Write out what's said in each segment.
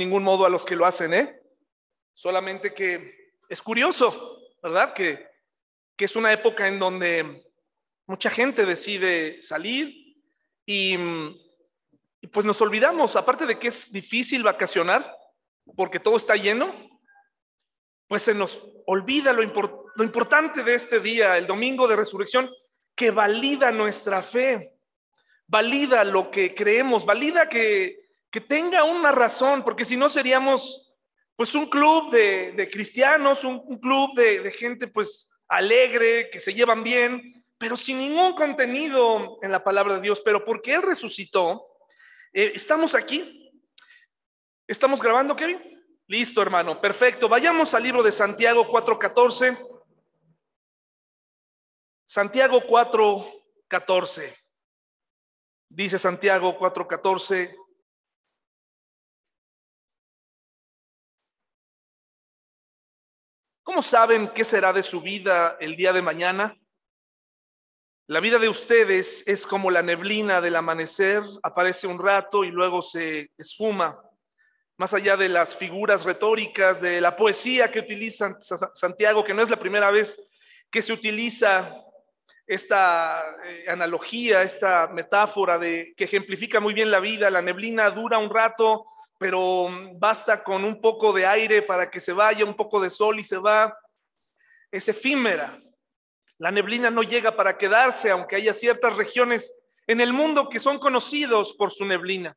ningún modo a los que lo hacen, ¿eh? Solamente que es curioso, ¿verdad? Que, que es una época en donde mucha gente decide salir y, pues nos olvidamos, aparte de que es difícil vacacionar, porque todo está lleno, pues se nos olvida lo, lo importante de este día, el domingo de resurrección, que valida nuestra fe, valida lo que creemos, valida que, que tenga una razón, porque si no seríamos pues un club de, de cristianos, un, club de, de, gente pues alegre, que se llevan bien, pero sin ningún contenido en la palabra de Dios. Pero porque Él resucitó, eh, estamos aquí. ¿Estamos grabando, Kevin? Listo, hermano. Perfecto. Vayamos al libro de Santiago 4.14. Santiago 4.14. Dice Santiago 4.14. ¿Cómo saben qué será de su vida el día de mañana? La vida de ustedes es como la neblina del amanecer, aparece un rato y luego se esfuma. Más allá de las figuras retóricas, de la poesía que utiliza Santiago, que no es la primera vez que se utiliza esta eh, analogía, esta metáfora de que ejemplifica muy bien la vida, la neblina dura un rato, pero basta con un poco de aire para que se vaya, un poco de sol y se va. Es efímera. La neblina no llega para quedarse, aunque haya ciertas regiones en el mundo que son conocidos por su neblina.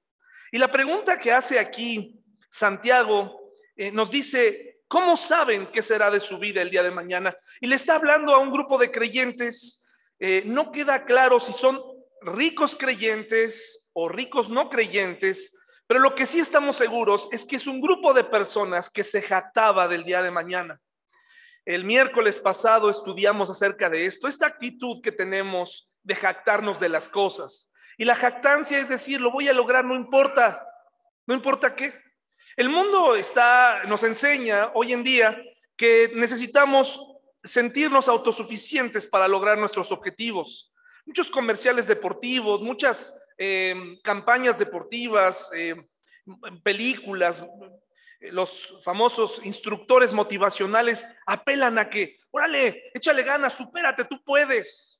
Y la pregunta que hace aquí Santiago eh, nos dice, ¿cómo saben qué será de su vida el día de mañana? Y le está hablando a un grupo de creyentes eh, no queda claro si son ricos creyentes o ricos no creyentes, pero lo que sí estamos seguros es que es un grupo de personas que se jactaba del día de mañana. El miércoles pasado estudiamos acerca de esto, esta actitud que tenemos de jactarnos de las cosas. Y la jactancia es decir, lo voy a lograr, no importa, no importa qué. El mundo está, nos enseña hoy en día que necesitamos sentirnos autosuficientes para lograr nuestros objetivos. Muchos comerciales deportivos, muchas eh, campañas deportivas, eh, películas, los famosos instructores motivacionales apelan a que, órale, échale ganas, supérate, tú puedes.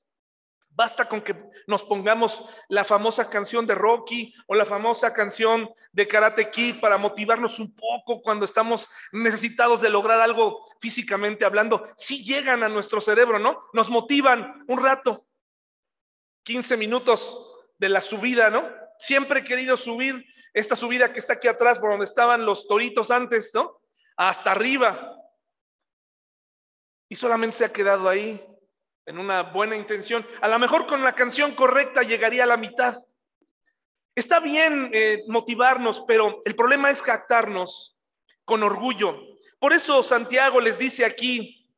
Basta con que nos pongamos la famosa canción de Rocky o la famosa canción de Karate Kid para motivarnos un poco cuando estamos necesitados de lograr algo físicamente hablando. Si llegan a nuestro cerebro, ¿no? Nos motivan un rato, 15 minutos de la subida, ¿no? Siempre he querido subir esta subida que está aquí atrás por donde estaban los toritos antes, ¿no? Hasta arriba. Y solamente se ha quedado ahí en una buena intención. A lo mejor con la canción correcta llegaría a la mitad. Está bien eh, motivarnos, pero el problema es jactarnos con orgullo. Por eso Santiago les dice aquí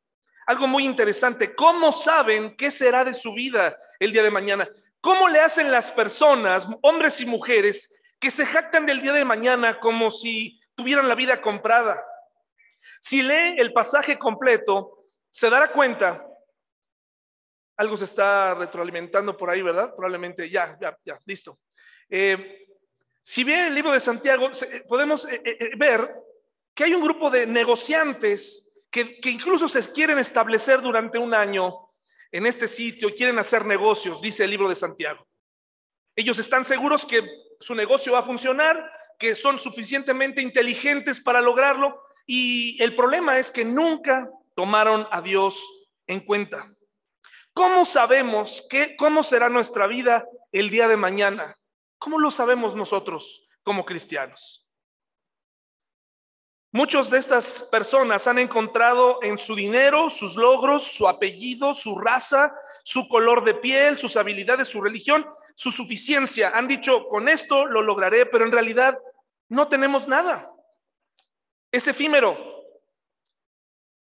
algo muy interesante. ¿Cómo saben qué será de su vida el día de mañana? ¿Cómo le hacen las personas, hombres y mujeres, que se jactan del día de mañana como si tuvieran la vida comprada? Si lee el pasaje completo, se dará cuenta algo se está retroalimentando por ahí, ¿verdad? Probablemente ya, ya, ya, listo. Eh, si bien el libro de Santiago, eh, podemos eh, ver que hay un grupo de negociantes que, que, incluso se quieren establecer durante un año en este sitio quieren hacer negocios, dice el libro de Santiago. Ellos están seguros que su negocio va a funcionar, que son suficientemente inteligentes para lograrlo y el problema es que nunca tomaron a Dios en cuenta. ¿Cómo sabemos qué, cómo será nuestra vida el día de mañana? ¿Cómo lo sabemos nosotros como cristianos? Muchos de estas personas han encontrado en su dinero, sus logros, su apellido, su raza, su color de piel, sus habilidades, su religión, su suficiencia. Han dicho, con esto lo lograré, pero en realidad no tenemos nada. Es efímero.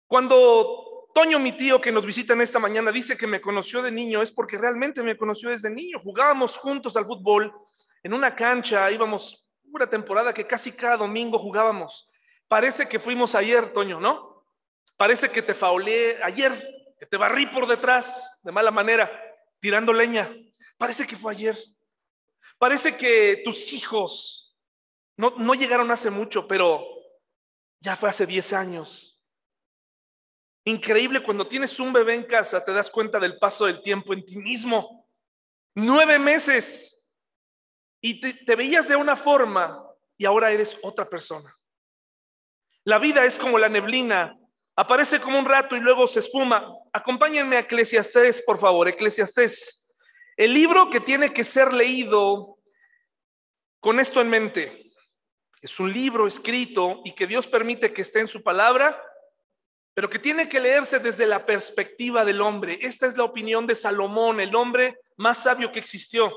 Cuando Toño, mi tío que nos visita en esta mañana, dice que me conoció de niño, es porque realmente me conoció desde niño. Jugábamos juntos al fútbol en una cancha, íbamos una temporada que casi cada domingo jugábamos. Parece que fuimos ayer, Toño, ¿no? Parece que te faulé ayer, que te barrí por detrás de mala manera, tirando leña. Parece que fue ayer. Parece que tus hijos No, no llegaron hace mucho, pero ya fue hace 10 años. Increíble cuando tienes un bebé en casa, te das cuenta del paso del tiempo en ti mismo. Nueve meses. Y te, te veías de una forma y ahora eres otra persona. La vida es como la neblina, aparece como un rato y luego se esfuma. Acompáñenme a Eclesiastés, por favor, Eclesiastés. El libro que tiene que ser leído con esto en mente. Es un libro escrito y que Dios permite que esté en su palabra, pero que tiene que leerse desde la perspectiva del hombre. Esta es la opinión de Salomón, el hombre más sabio que existió.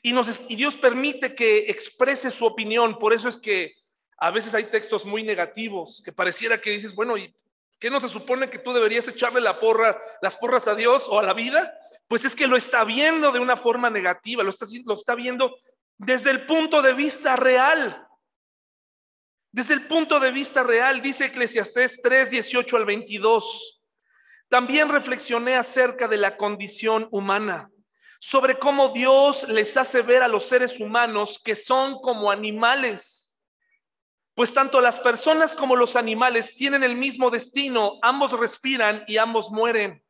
Y, y Dios permite que exprese su opinión. Por eso es que a veces hay textos muy negativos que pareciera que dices, bueno, ¿y qué no se supone que tú deberías echarle la porra, las porras a Dios o a la vida? Pues es que lo está viendo de una forma negativa, lo está, lo está viendo desde el punto de vista real. Desde el punto de vista real, dice Eclesiastés 3, 18 al 22. También reflexioné acerca de la condición humana, sobre cómo Dios les hace ver a los seres humanos que son como animales pues tanto las personas como los animales tienen el mismo destino, ambos respiran y ambos mueren.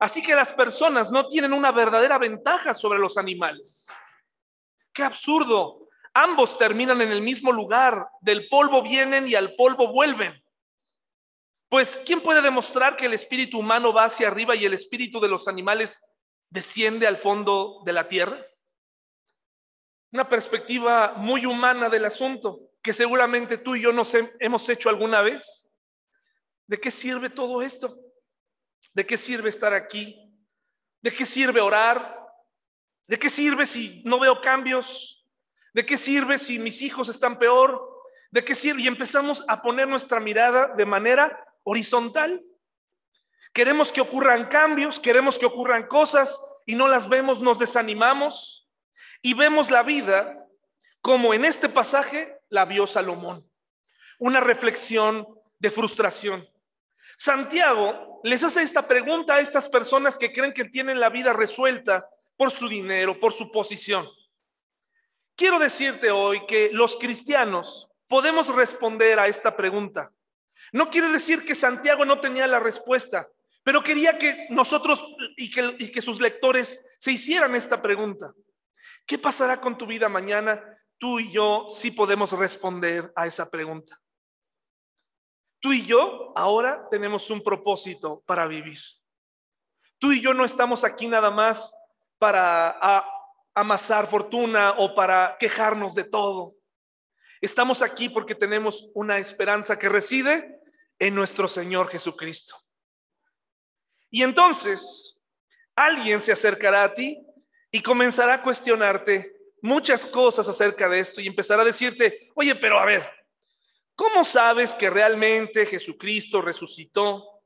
Así que las personas no tienen una verdadera ventaja sobre los animales. Qué absurdo. Ambos terminan en el mismo lugar, del polvo vienen y al polvo vuelven. Pues, ¿quién puede demostrar que el espíritu humano va hacia arriba y el espíritu de los animales desciende al fondo de la tierra? Una perspectiva muy humana del asunto que seguramente tú y yo nos hemos hecho alguna vez. ¿De qué sirve todo esto? ¿De qué sirve estar aquí? ¿De qué sirve orar? ¿De qué sirve si no veo cambios? ¿De qué sirve si mis hijos están peor? ¿De qué sirve? Y empezamos a poner nuestra mirada de manera horizontal. Queremos que ocurran cambios, queremos que ocurran cosas y no las vemos, nos desanimamos y vemos la vida como en este pasaje la vio Salomón. Una reflexión de frustración. Santiago les hace esta pregunta a estas personas que creen que tienen la vida resuelta por su dinero, por su posición. Quiero decirte hoy que los cristianos podemos responder a esta pregunta. No quiere decir que Santiago no tenía la respuesta, pero quería que nosotros y que, y que sus lectores se hicieran esta pregunta. ¿Qué pasará con tu vida mañana tú y yo sí podemos responder a esa pregunta. Tú y yo ahora tenemos un propósito para vivir. Tú y yo no estamos aquí nada más para amasar fortuna o para quejarnos de todo. Estamos aquí porque tenemos una esperanza que reside en nuestro Señor Jesucristo. Y entonces alguien se acercará a ti y comenzará a cuestionarte muchas cosas acerca de esto y empezar a decirte, oye, pero a ver, ¿cómo sabes que realmente Jesucristo resucitó?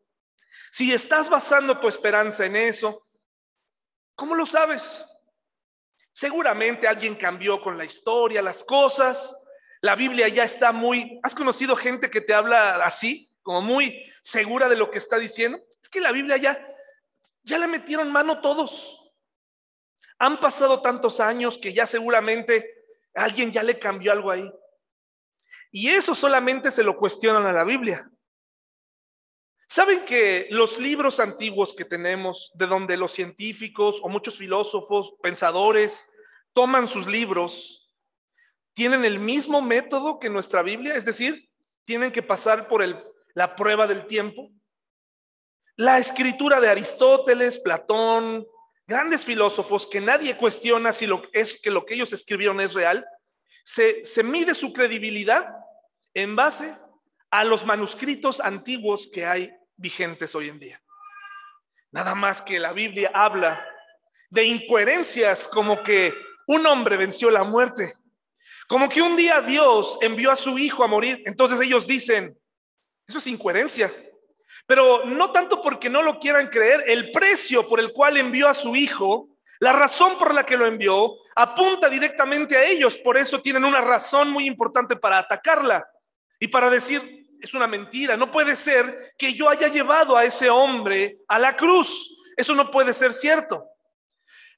Si estás basando tu esperanza en eso, ¿cómo lo sabes? Seguramente alguien cambió con la historia, las cosas. La Biblia ya está muy... ¿Has conocido gente que te habla así, como muy segura de lo que está diciendo? Es que la Biblia ya, ya le metieron mano todos. Han pasado tantos años que ya seguramente alguien ya le cambió algo ahí. Y eso solamente se lo cuestionan a la Biblia. ¿Saben que los libros antiguos que tenemos, de donde los científicos o muchos filósofos, pensadores, toman sus libros, tienen el mismo método que nuestra Biblia? Es decir, tienen que pasar por el, la prueba del tiempo. La escritura de Aristóteles, Platón, grandes filósofos que nadie cuestiona si lo, que lo que ellos escribieron es real, se mide su credibilidad en base a los manuscritos antiguos que hay vigentes hoy en día. Nada más que la Biblia habla de incoherencias como que un hombre venció la muerte, como que un día Dios envió a su hijo a morir. Entonces ellos dicen, eso es incoherencia. Pero no tanto porque no lo quieran creer, el precio por el cual envió a su hijo, la razón por la que lo envió, apunta directamente a ellos. Por eso tienen una razón muy importante para atacarla y para decir, es una mentira, no puede ser que yo haya llevado a ese hombre a la cruz. Eso no puede ser cierto.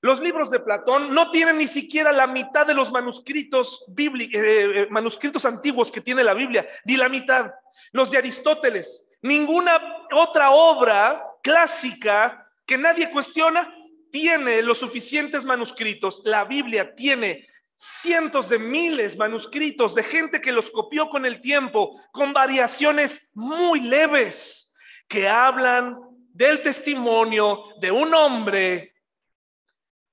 Los libros de Platón no tienen ni siquiera la mitad de los manuscritos eh, eh, manuscritos antiguos que tiene la Biblia, ni la mitad. Los de Aristóteles, ninguna otra obra clásica que nadie cuestiona tiene los suficientes manuscritos. La Biblia tiene cientos de miles manuscritos de gente que los copió con el tiempo, con variaciones muy leves, que hablan del testimonio de un hombre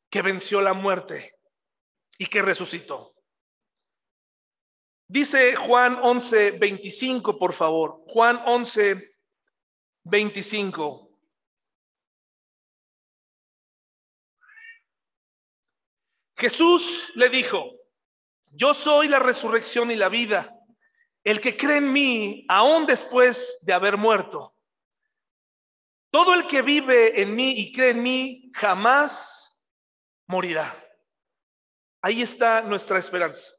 que venció la muerte y que resucitó. Dice Juan 11, 25, por favor. Juan 11, 25. Jesús le dijo, yo soy la resurrección y la vida. El que cree en mí, aún después de haber muerto, todo el que vive en mí y cree en mí, jamás morirá. Ahí está nuestra esperanza.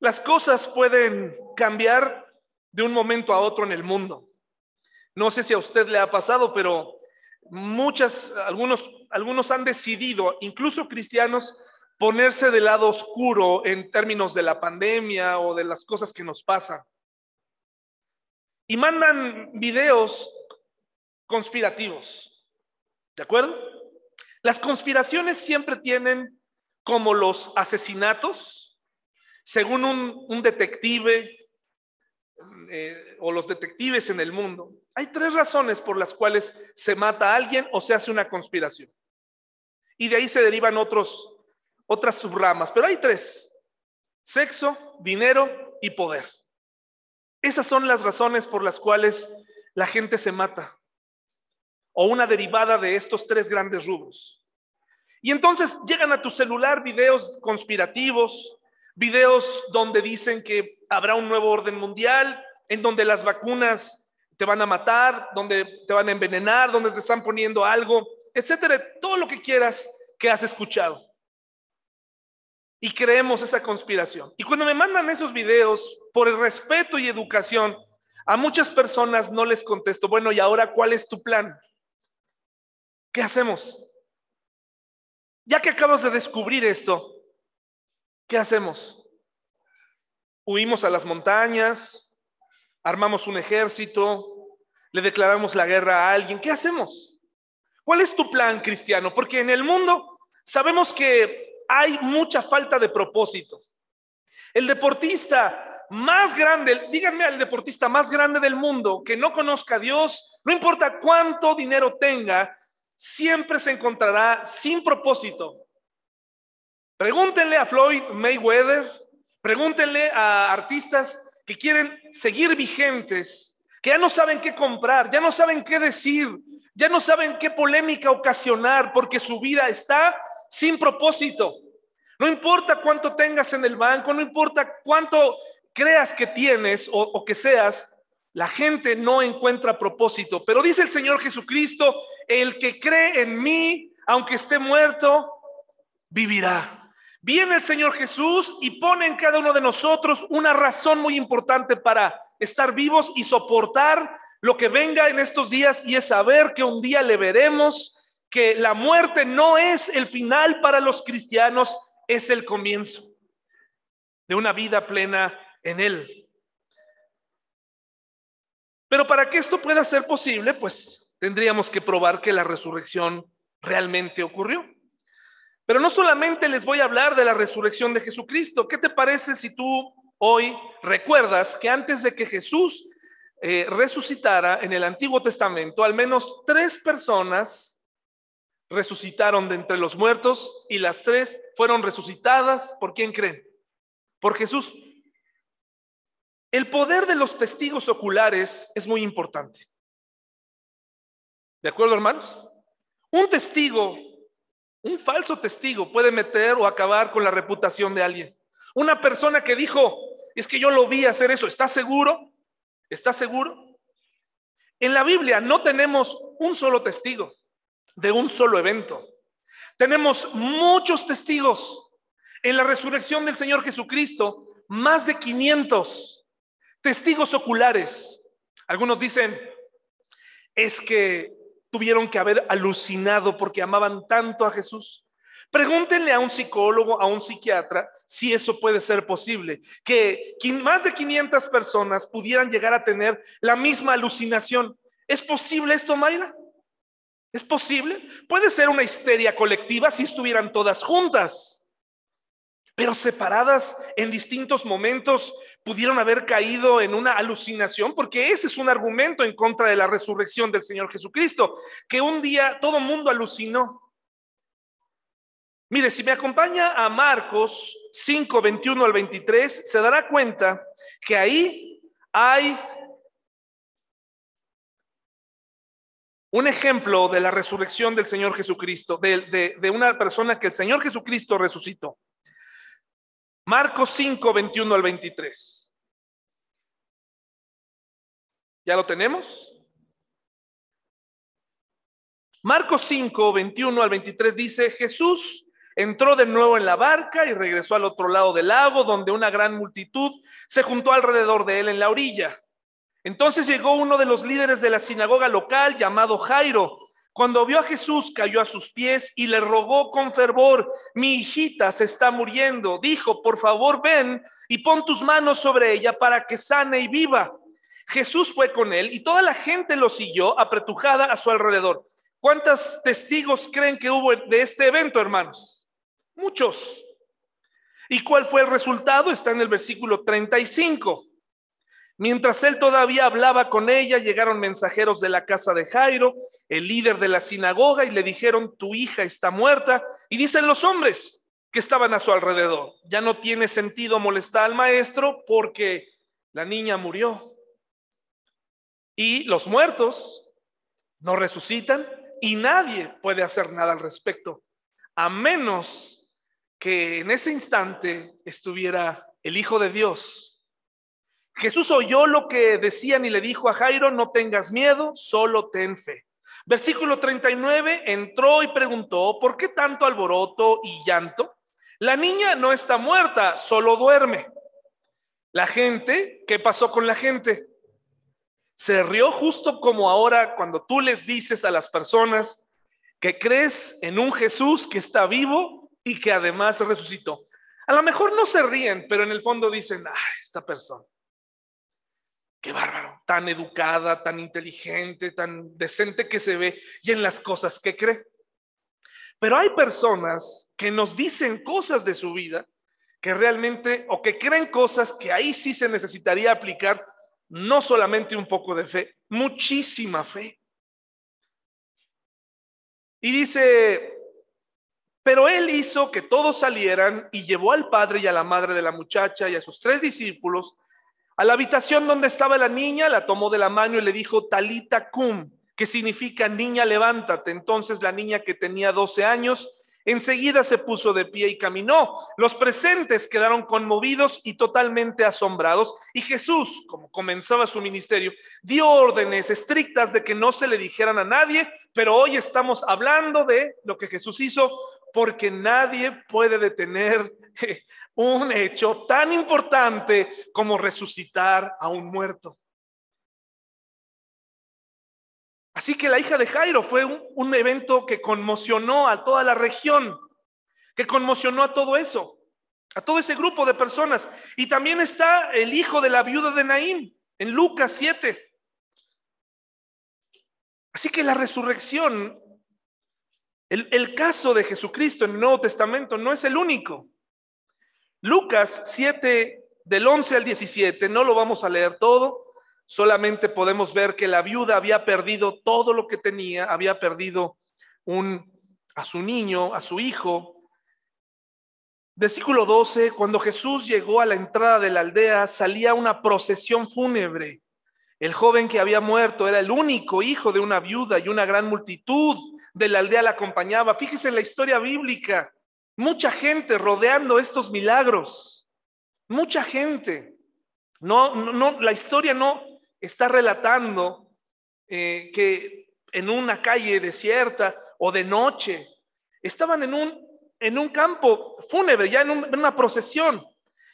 Las cosas pueden cambiar de un momento a otro en el mundo. No sé si a usted le ha pasado, pero muchas, algunos, algunos han decidido, incluso cristianos, ponerse del lado oscuro en términos de la pandemia o de las cosas que nos pasan. Y mandan videos conspirativos. ¿De acuerdo? Las conspiraciones siempre tienen como los asesinatos, según un, detective eh, o los detectives en el mundo. Hay tres razones por las cuales se mata a alguien o se hace una conspiración. Y de ahí se derivan otros, otras subramas, pero hay tres. Sexo, dinero y poder. Esas son las razones por las cuales la gente se mata o una derivada de estos tres grandes rubros. Y entonces llegan a tu celular videos conspirativos, videos donde dicen que habrá un nuevo orden mundial, en donde las vacunas te van a matar, donde te van a envenenar, donde te están poniendo algo, etcétera, todo lo que quieras que has escuchado. Y creemos esa conspiración. Y cuando me mandan esos videos, por el respeto y educación, a muchas personas no les contesto, bueno, ¿y ahora cuál es tu plan? ¿Qué hacemos? Ya que acabas de descubrir esto, ¿qué hacemos? Huimos a las montañas, armamos un ejército, le declaramos la guerra a alguien. ¿Qué hacemos? ¿Cuál es tu plan cristiano? Porque en el mundo sabemos que hay mucha falta de propósito. El deportista más grande, díganme al deportista más grande del mundo que no conozca a Dios, no importa cuánto dinero tenga, siempre se encontrará sin propósito. Pregúntenle a Floyd Mayweather, pregúntenle a artistas que quieren seguir vigentes, que ya no saben qué comprar, ya no saben qué decir, ya no saben qué polémica ocasionar porque su vida está sin propósito. No importa cuánto tengas en el banco, no importa cuánto creas que tienes o, que seas, la gente no encuentra propósito, pero dice el Señor Jesucristo, el que cree en mí, aunque esté muerto, vivirá. Viene el Señor Jesús y pone en cada uno de nosotros una razón muy importante para estar vivos y soportar lo que venga en estos días y es saber que un día le veremos, que la muerte no es el final para los cristianos, es el comienzo de una vida plena en Él. Pero para que esto pueda ser posible, pues tendríamos que probar que la resurrección realmente ocurrió. Pero no solamente les voy a hablar de la resurrección de Jesucristo. ¿Qué te parece si tú hoy recuerdas que antes de que Jesús eh, resucitara en el Antiguo Testamento, al menos tres personas resucitaron de entre los muertos y las tres fueron resucitadas por quién creen? Por Jesús. El poder de los testigos oculares es muy importante. ¿De acuerdo, hermanos? Un testigo, un falso testigo puede meter o acabar con la reputación de alguien. Una persona que dijo, es que yo lo vi hacer eso, ¿está seguro? ¿Está seguro? En la Biblia no tenemos un solo testigo de un solo evento. Tenemos muchos testigos. En la resurrección del Señor Jesucristo, más de 500 testigos oculares. Algunos dicen, es que tuvieron que haber alucinado porque amaban tanto a Jesús. Pregúntenle a un psicólogo, a un psiquiatra, si eso puede ser posible, que más de 500 personas pudieran llegar a tener la misma alucinación. ¿Es posible esto, Mayra? ¿Es posible? Puede ser una histeria colectiva si estuvieran todas juntas, pero separadas en distintos momentos pudieron haber caído en una alucinación, porque ese es un argumento en contra de la resurrección del Señor Jesucristo, que un día todo mundo alucinó. Mire, si me acompaña a Marcos 5, 21 al 23, se dará cuenta que ahí hay un ejemplo de la resurrección del Señor Jesucristo, de, de, una persona que el Señor Jesucristo resucitó. Marcos 5, 21 al 23. ¿Ya lo tenemos? Marcos 5, 21 al 23 dice, Jesús entró de nuevo en la barca y regresó al otro lado del lago, donde una gran multitud se juntó alrededor de él en la orilla. Entonces llegó uno de los líderes de la sinagoga local llamado Jairo. Cuando vio a Jesús, cayó a sus pies y le rogó con fervor, mi hijita se está muriendo. Dijo, por favor, ven y pon tus manos sobre ella para que sane y viva. Jesús fue con él y toda la gente lo siguió apretujada a su alrededor. ¿Cuántos testigos creen que hubo de este evento, hermanos? Muchos. ¿Y cuál fue el resultado? Está en el versículo 35. Mientras él todavía hablaba con ella, llegaron mensajeros de la casa de Jairo, el líder de la sinagoga, y le dijeron, tu hija está muerta. Y dicen los hombres que estaban a su alrededor, ya no tiene sentido molestar al maestro porque la niña murió. Y los muertos no resucitan y nadie puede hacer nada al respecto, a menos que en ese instante estuviera el Hijo de Dios. Jesús oyó lo que decían y le dijo a Jairo, no tengas miedo, solo ten fe. Versículo 39, entró y preguntó, ¿por qué tanto alboroto y llanto? La niña no está muerta, solo duerme. La gente, ¿qué pasó con la gente? Se rió justo como ahora cuando tú les dices a las personas que crees en un Jesús que está vivo y que además resucitó. A lo mejor no se ríen, pero en el fondo dicen, ah, esta persona, qué bárbaro, tan educada, tan inteligente, tan decente que se ve y en las cosas que cree. Pero hay personas que nos dicen cosas de su vida que realmente, o que creen cosas que ahí sí se necesitaría aplicar no solamente un poco de fe, muchísima fe. Y dice pero él hizo que todos salieran y llevó al padre y a la madre de la muchacha y a sus tres discípulos a la habitación donde estaba la niña, la tomó de la mano y le dijo, Talita cum, que significa niña, levántate. Entonces la niña que tenía 12 años, enseguida se puso de pie y caminó. Los presentes quedaron conmovidos y totalmente asombrados. Y Jesús, como comenzaba su ministerio, dio órdenes estrictas de que no se le dijeran a nadie, pero hoy estamos hablando de lo que Jesús hizo porque nadie puede detener un hecho tan importante como resucitar a un muerto. Así que la hija de Jairo fue un, evento que conmocionó a toda la región, que conmocionó a todo eso, a todo ese grupo de personas. Y también está el hijo de la viuda de Naín en Lucas 7. Así que la resurrección el, caso de Jesucristo en el Nuevo Testamento no es el único. Lucas 7, del 11 al 17, no lo vamos a leer todo, solamente podemos ver que la viuda había perdido todo lo que tenía, había perdido un, a su niño, a su hijo. Versículo 12, cuando Jesús llegó a la entrada de la aldea, salía una procesión fúnebre. El joven que había muerto era el único hijo de una viuda y una gran multitud de la aldea la acompañaba. Fíjese en la historia bíblica, mucha gente rodeando estos milagros, mucha gente. No, no, la historia no está relatando eh, que en una calle desierta o de noche estaban en un, en un campo fúnebre, ya en una procesión.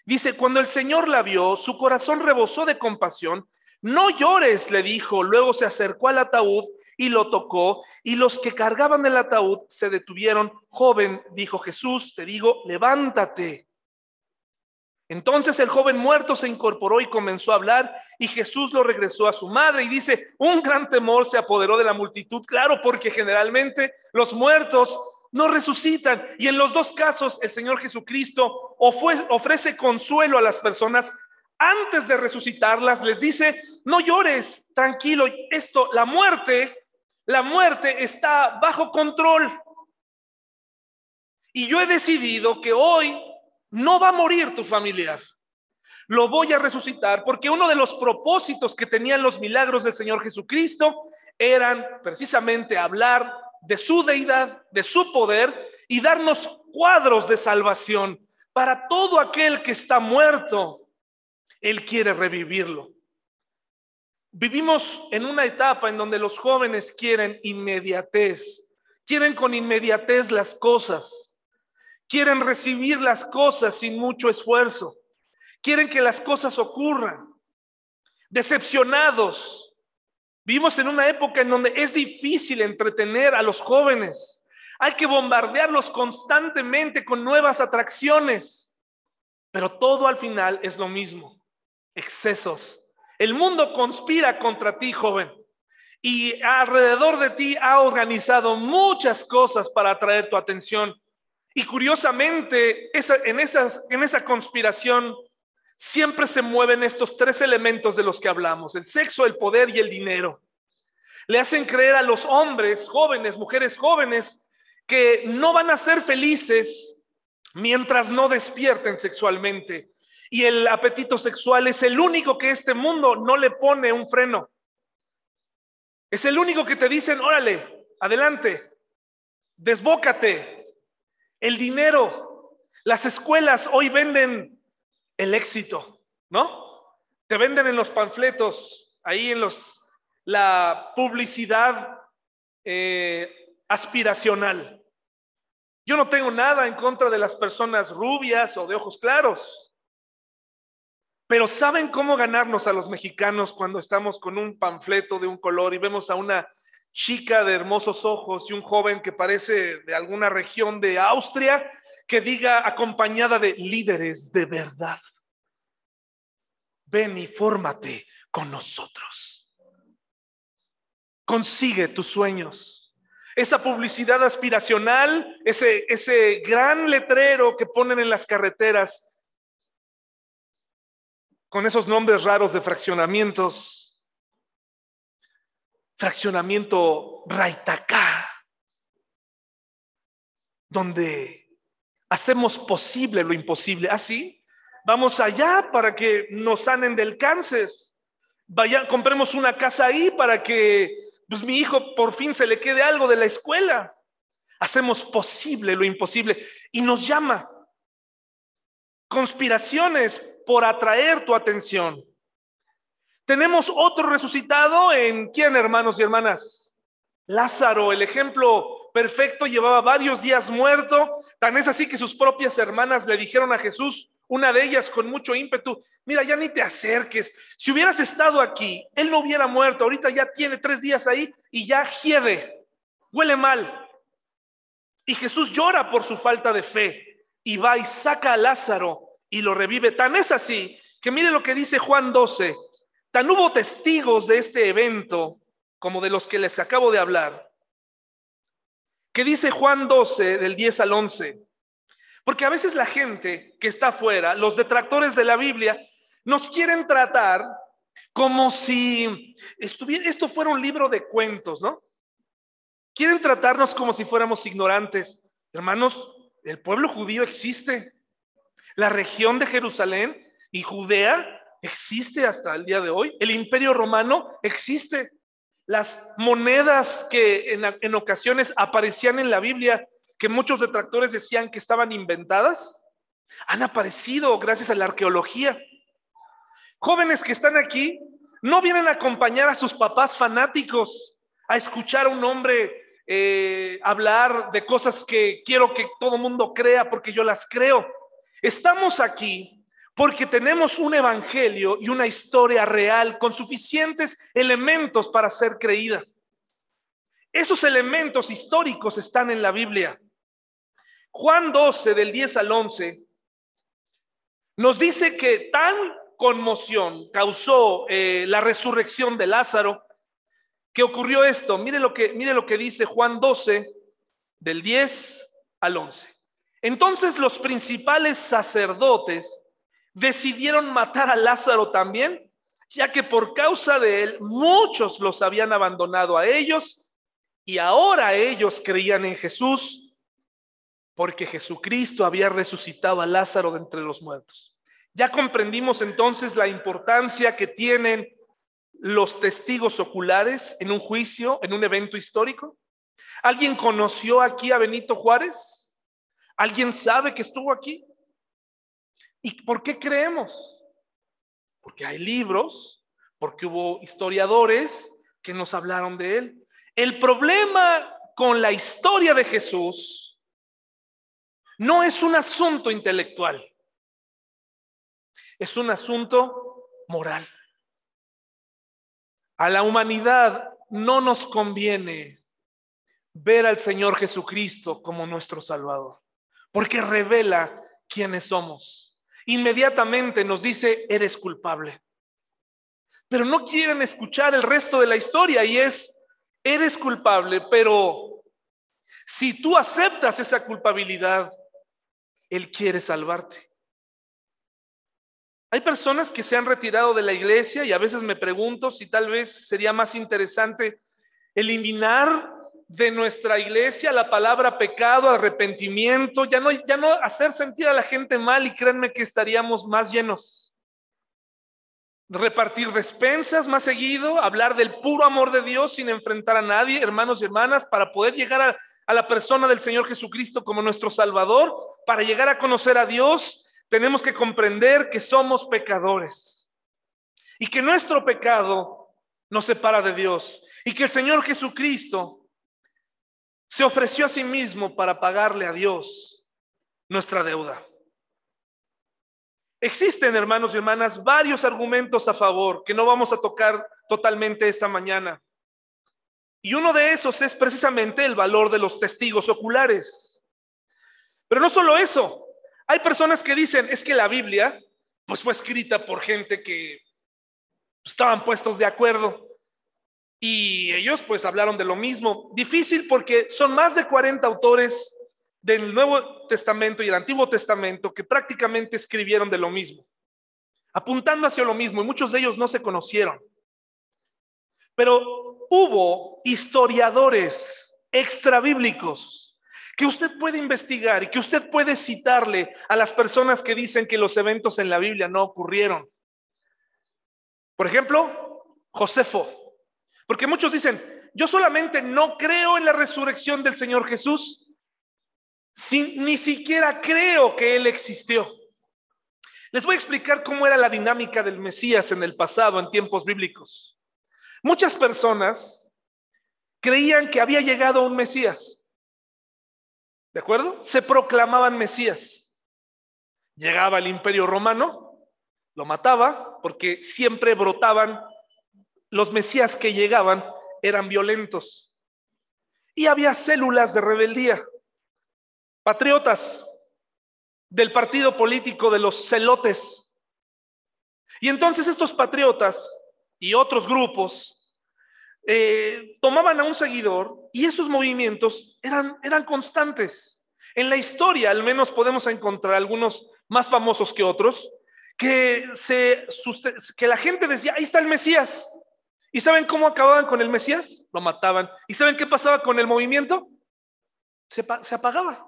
Dice, cuando el Señor la vio, su corazón rebosó de compasión. No llores, le dijo. Luego se acercó al ataúd y lo tocó, y los que cargaban el ataúd se detuvieron. Joven, dijo Jesús, te digo, levántate. Entonces el joven muerto se incorporó y comenzó a hablar y Jesús lo regresó a su madre y dice, un gran temor se apoderó de la multitud, claro, porque generalmente los muertos no resucitan. Y en los dos casos el Señor Jesucristo ofrece consuelo a las personas antes de resucitarlas. Les dice, no llores, tranquilo, esto, la muerte, la muerte está bajo control. Y yo he decidido que hoy no va a morir tu familiar. Lo voy a resucitar porque uno de los propósitos que tenían los milagros del Señor Jesucristo eran precisamente hablar de su deidad, de su poder y darnos cuadros de salvación para todo aquel que está muerto. Él quiere revivirlo. Vivimos en una etapa en donde los jóvenes quieren inmediatez, quieren con inmediatez las cosas. Quieren recibir las cosas sin mucho esfuerzo. Quieren que las cosas ocurran. Decepcionados. Vivimos en una época en donde es difícil entretener a los jóvenes. Hay que bombardearlos constantemente con nuevas atracciones. Pero todo al final es lo mismo. Excesos. El mundo conspira contra ti, joven. Y alrededor de ti ha organizado muchas cosas para atraer tu atención. Y curiosamente, en, esa conspiración siempre se mueven estos tres elementos de los que hablamos, el sexo, el poder y el dinero. Le hacen creer a los hombres jóvenes, mujeres jóvenes, que no van a ser felices mientras no despierten sexualmente. Y el apetito sexual es el único que este mundo no le pone un freno. Es el único que te dicen, órale, adelante, desbócate, el dinero. Las escuelas hoy venden el éxito, ¿no? Te venden en los panfletos, ahí en los, la publicidad eh, aspiracional. Yo no tengo nada en contra de las personas rubias o de ojos claros, pero ¿saben cómo ganarnos a los mexicanos cuando estamos con un panfleto de un color y vemos a una chica de hermosos ojos y un joven que parece de alguna región de Austria, que diga acompañada de líderes de verdad. Ven y fórmate con nosotros. Consigue tus sueños. Esa publicidad aspiracional, ese, ese gran letrero que ponen en las carreteras con esos nombres raros de fraccionamientos, fraccionamiento Raitacá, donde hacemos posible lo imposible. Así, ¿Ah, vamos allá para que nos sanen del cáncer. Vaya, compremos una casa ahí para que pues, mi hijo por fin se le quede algo de la escuela. Hacemos posible lo imposible y nos llama conspiraciones por atraer tu atención. Tenemos otro resucitado en quién, hermanos y hermanas? Lázaro, el ejemplo perfecto, llevaba varios días muerto. Tan es así que sus propias hermanas le dijeron a Jesús, una de ellas con mucho ímpetu, mira, ya ni te acerques. Si hubieras estado aquí, él no hubiera muerto. Ahorita ya tiene tres días ahí y ya hiede, huele mal. Y Jesús llora por su falta de fe y va y saca a Lázaro y lo revive. Tan es así que mire lo que dice Juan 12, Tan hubo testigos de este evento como de los que les acabo de hablar, que dice Juan 12 del 10 al 11. Porque a veces la gente que está afuera, los detractores de la Biblia, nos quieren tratar como si estuviera, esto fuera un libro de cuentos, ¿no? Quieren tratarnos como si fuéramos ignorantes. Hermanos, el pueblo judío existe. La región de Jerusalén y Judea existe hasta el día de hoy. El imperio romano existe. Las monedas que en, ocasiones aparecían en la Biblia, que muchos detractores decían que estaban inventadas, han aparecido gracias a la arqueología. Jóvenes que están aquí no vienen a acompañar a sus papás fanáticos, a escuchar a un hombre eh, hablar de cosas que quiero que todo mundo crea porque yo las creo. Estamos aquí porque tenemos un evangelio y una historia real con suficientes elementos para ser creída. Esos elementos históricos están en la Biblia. Juan 12, del 10 al 11, nos dice que tan conmoción causó eh, la resurrección de Lázaro que ocurrió esto. Mire lo que, mire lo que dice Juan 12, del 10 al 11. Entonces los principales sacerdotes decidieron matar a Lázaro también, ya que por causa de él muchos los habían abandonado a ellos y ahora ellos creían en Jesús porque Jesucristo había resucitado a Lázaro de entre los muertos. Ya comprendimos entonces la importancia que tienen los testigos oculares en un juicio, en un evento histórico. ¿Alguien conoció aquí a Benito Juárez? ¿Alguien sabe que estuvo aquí? ¿Y por qué creemos? Porque hay libros, porque hubo historiadores que nos hablaron de él. El problema con la historia de Jesús no es un asunto intelectual es un asunto moral. A la humanidad no nos conviene ver al Señor Jesucristo como nuestro Salvador, porque revela quiénes somos. Inmediatamente nos dice, eres culpable. Pero no quieren escuchar el resto de la historia y es, eres culpable, pero si tú aceptas esa culpabilidad, Él quiere salvarte. Hay personas que se han retirado de la iglesia y a veces me pregunto si tal vez sería más interesante eliminar de nuestra iglesia la palabra pecado, arrepentimiento, ya no, ya no hacer sentir a la gente mal y créanme que estaríamos más llenos. Repartir despensas más seguido, hablar del puro amor de Dios sin enfrentar a nadie, hermanos y hermanas, para poder llegar a, a la persona del Señor Jesucristo como nuestro Salvador, para llegar a conocer a Dios tenemos que comprender que somos pecadores y que nuestro pecado nos separa de Dios y que el Señor Jesucristo se ofreció a sí mismo para pagarle a Dios nuestra deuda. Existen, hermanos y hermanas, varios argumentos a favor que no vamos a tocar totalmente esta mañana. Y uno de esos es precisamente el valor de los testigos oculares. Pero no solo eso, hay personas que dicen, es que la Biblia pues fue escrita por gente que estaban puestos de acuerdo y ellos pues hablaron de lo mismo. Difícil porque son más de 40 autores del Nuevo Testamento y el Antiguo Testamento que prácticamente escribieron de lo mismo, apuntando hacia lo mismo y muchos de ellos no se conocieron. Pero hubo historiadores extrabíblicos que usted puede investigar y que usted puede citarle a las personas que dicen que los eventos en la Biblia no ocurrieron. Por ejemplo, Josefo. Porque muchos dicen, yo solamente no creo en la resurrección del Señor Jesús, ni siquiera creo que Él existió. Les voy a explicar cómo era la dinámica del Mesías en el pasado, en tiempos bíblicos. Muchas personas creían que había llegado un Mesías. ¿De acuerdo? Se proclamaban Mesías. Llegaba el imperio romano, lo mataba, porque siempre brotaban, los Mesías que llegaban eran violentos. Y había células de rebeldía, patriotas del partido político de los celotes. Y entonces estos patriotas y otros grupos eh, tomaban a un seguidor y esos movimientos eran, eran constantes. En la historia al menos podemos encontrar algunos más famosos que otros, que, se, que la gente decía, ahí está el Mesías. ¿Y saben cómo acababan con el Mesías? Lo mataban. ¿Y saben qué pasaba con el movimiento? Se, apagaba.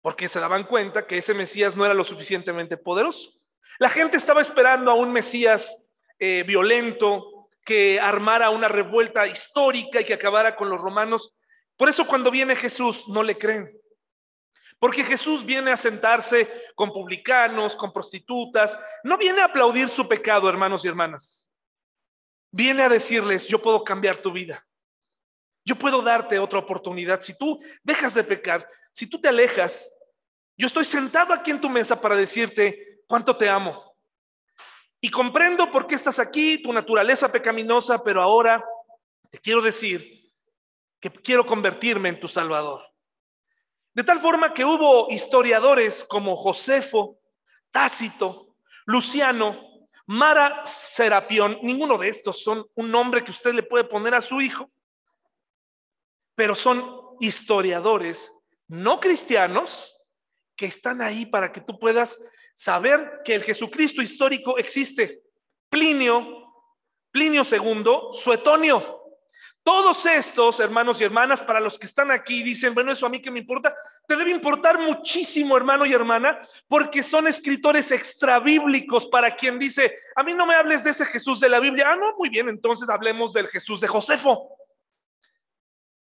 Porque se daban cuenta que ese Mesías no era lo suficientemente poderoso. La gente estaba esperando a un Mesías eh, violento, que armara una revuelta histórica y que acabara con los romanos. Por eso cuando viene Jesús no le creen. Porque Jesús viene a sentarse con publicanos, con prostitutas. No viene a aplaudir su pecado, hermanos y hermanas. Viene a decirles, yo puedo cambiar tu vida. Yo puedo darte otra oportunidad. Si tú dejas de pecar, si tú te alejas, yo estoy sentado aquí en tu mesa para decirte cuánto te amo. Y comprendo por qué estás aquí, tu naturaleza pecaminosa, pero ahora te quiero decir que quiero convertirme en tu Salvador. De tal forma que hubo historiadores como Josefo, Tácito, Luciano, Mara Serapión, ninguno de estos son un nombre que usted le puede poner a su hijo, pero son historiadores no cristianos que están ahí para que tú puedas saber que el Jesucristo histórico existe. Plinio, Plinio II, Suetonio, todos estos, hermanos y hermanas, para los que están aquí, dicen, bueno, eso a mí que me importa, te debe importar muchísimo, hermano y hermana, porque son escritores extrabíblicos para quien dice, a mí no me hables de ese Jesús de la Biblia. Ah, no, muy bien, entonces hablemos del Jesús de Josefo.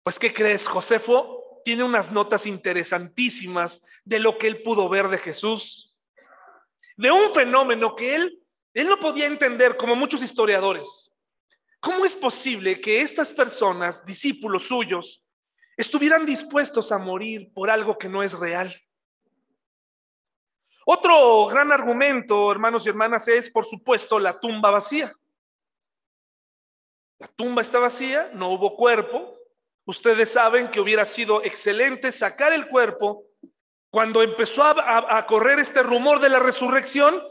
Pues, ¿qué crees? Josefo tiene unas notas interesantísimas de lo que él pudo ver de Jesús, de un fenómeno que él, él no podía entender como muchos historiadores. ¿Cómo es posible que estas personas, discípulos suyos, estuvieran dispuestos a morir por algo que no es real? Otro gran argumento, hermanos y hermanas, es, por supuesto, la tumba vacía. La tumba está vacía, no hubo cuerpo. Ustedes saben que hubiera sido excelente sacar el cuerpo. Cuando empezó a, correr este rumor de la resurrección,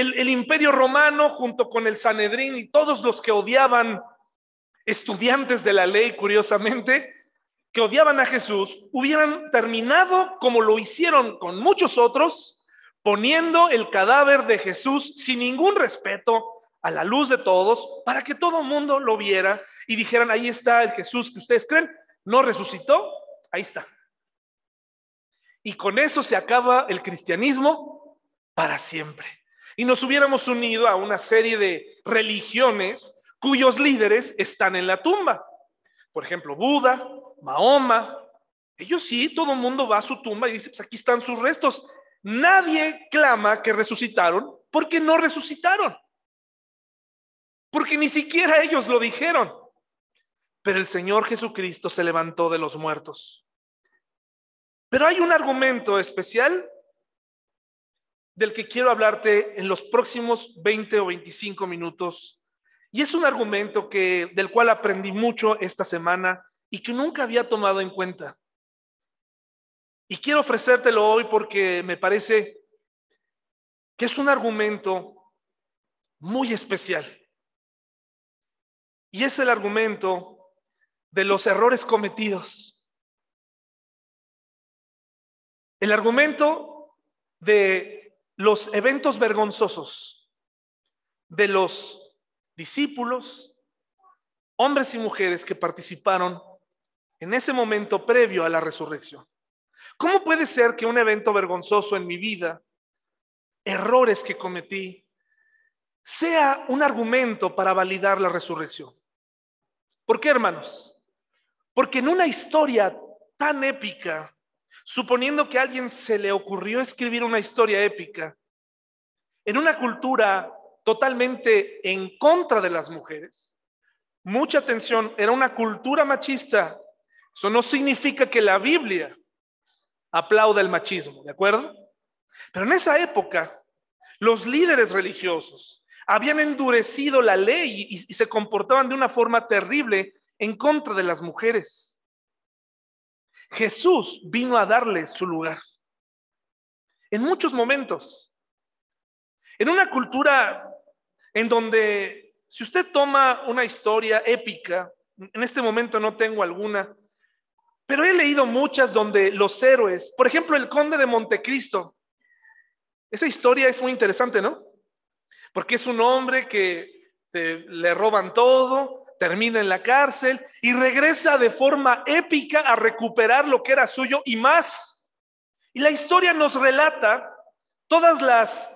el, imperio romano junto con el Sanedrín y todos los que odiaban, estudiantes de la ley, curiosamente, que odiaban a Jesús, hubieran terminado como lo hicieron con muchos otros, poniendo el cadáver de Jesús sin ningún respeto a la luz de todos, para que todo el mundo lo viera y dijeran, ahí está el Jesús que ustedes creen, no resucitó, ahí está. Y con eso se acaba el cristianismo para siempre y nos hubiéramos unido a una serie de religiones cuyos líderes están en la tumba. Por ejemplo, Buda, Mahoma. Ellos sí, todo el mundo va a su tumba y dice, pues aquí están sus restos. Nadie clama que resucitaron porque no resucitaron. Porque ni siquiera ellos lo dijeron. Pero el Señor Jesucristo se levantó de los muertos. Pero hay un argumento especial del que quiero hablarte en los próximos 20 o 25 minutos. Y es un argumento que, del cual aprendí mucho esta semana y que nunca había tomado en cuenta. Y quiero ofrecértelo hoy porque me parece que es un argumento muy especial. Y es el argumento de los errores cometidos. El argumento de los eventos vergonzosos de los discípulos, hombres y mujeres que participaron en ese momento previo a la resurrección. ¿Cómo puede ser que un evento vergonzoso en mi vida, errores que cometí, sea un argumento para validar la resurrección? ¿Por qué, hermanos? Porque en una historia tan épica suponiendo que a alguien se le ocurrió escribir una historia épica en una cultura totalmente en contra de las mujeres, mucha atención, era una cultura machista. Eso no significa que la Biblia aplauda el machismo, ¿de acuerdo? Pero en esa época, los líderes religiosos habían endurecido la ley y, y se comportaban de una forma terrible en contra de las mujeres. Jesús vino a darle su lugar. En muchos momentos. En una cultura en donde si usted toma una historia épica, en este momento no tengo alguna, pero he leído muchas donde los héroes, por ejemplo, el conde de Montecristo, esa historia es muy interesante, ¿no? Porque es un hombre que le roban todo, termina en la cárcel y regresa de forma épica a recuperar lo que era suyo y más. Y la historia nos relata todas las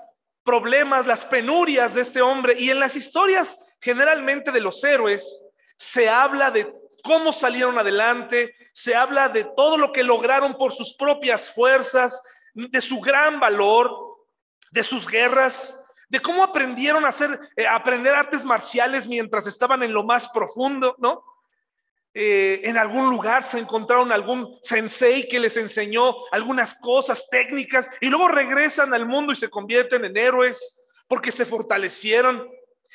problemas, las penurias de este hombre y en las historias generalmente de los héroes se habla de cómo salieron adelante, se habla de todo lo que lograron por sus propias fuerzas, de su gran valor, de sus guerras de cómo aprendieron a hacer, eh, aprender artes marciales mientras estaban en lo más profundo, ¿no? Eh, en algún lugar se encontraron algún sensei que les enseñó algunas cosas técnicas y luego regresan al mundo y se convierten en héroes porque se fortalecieron.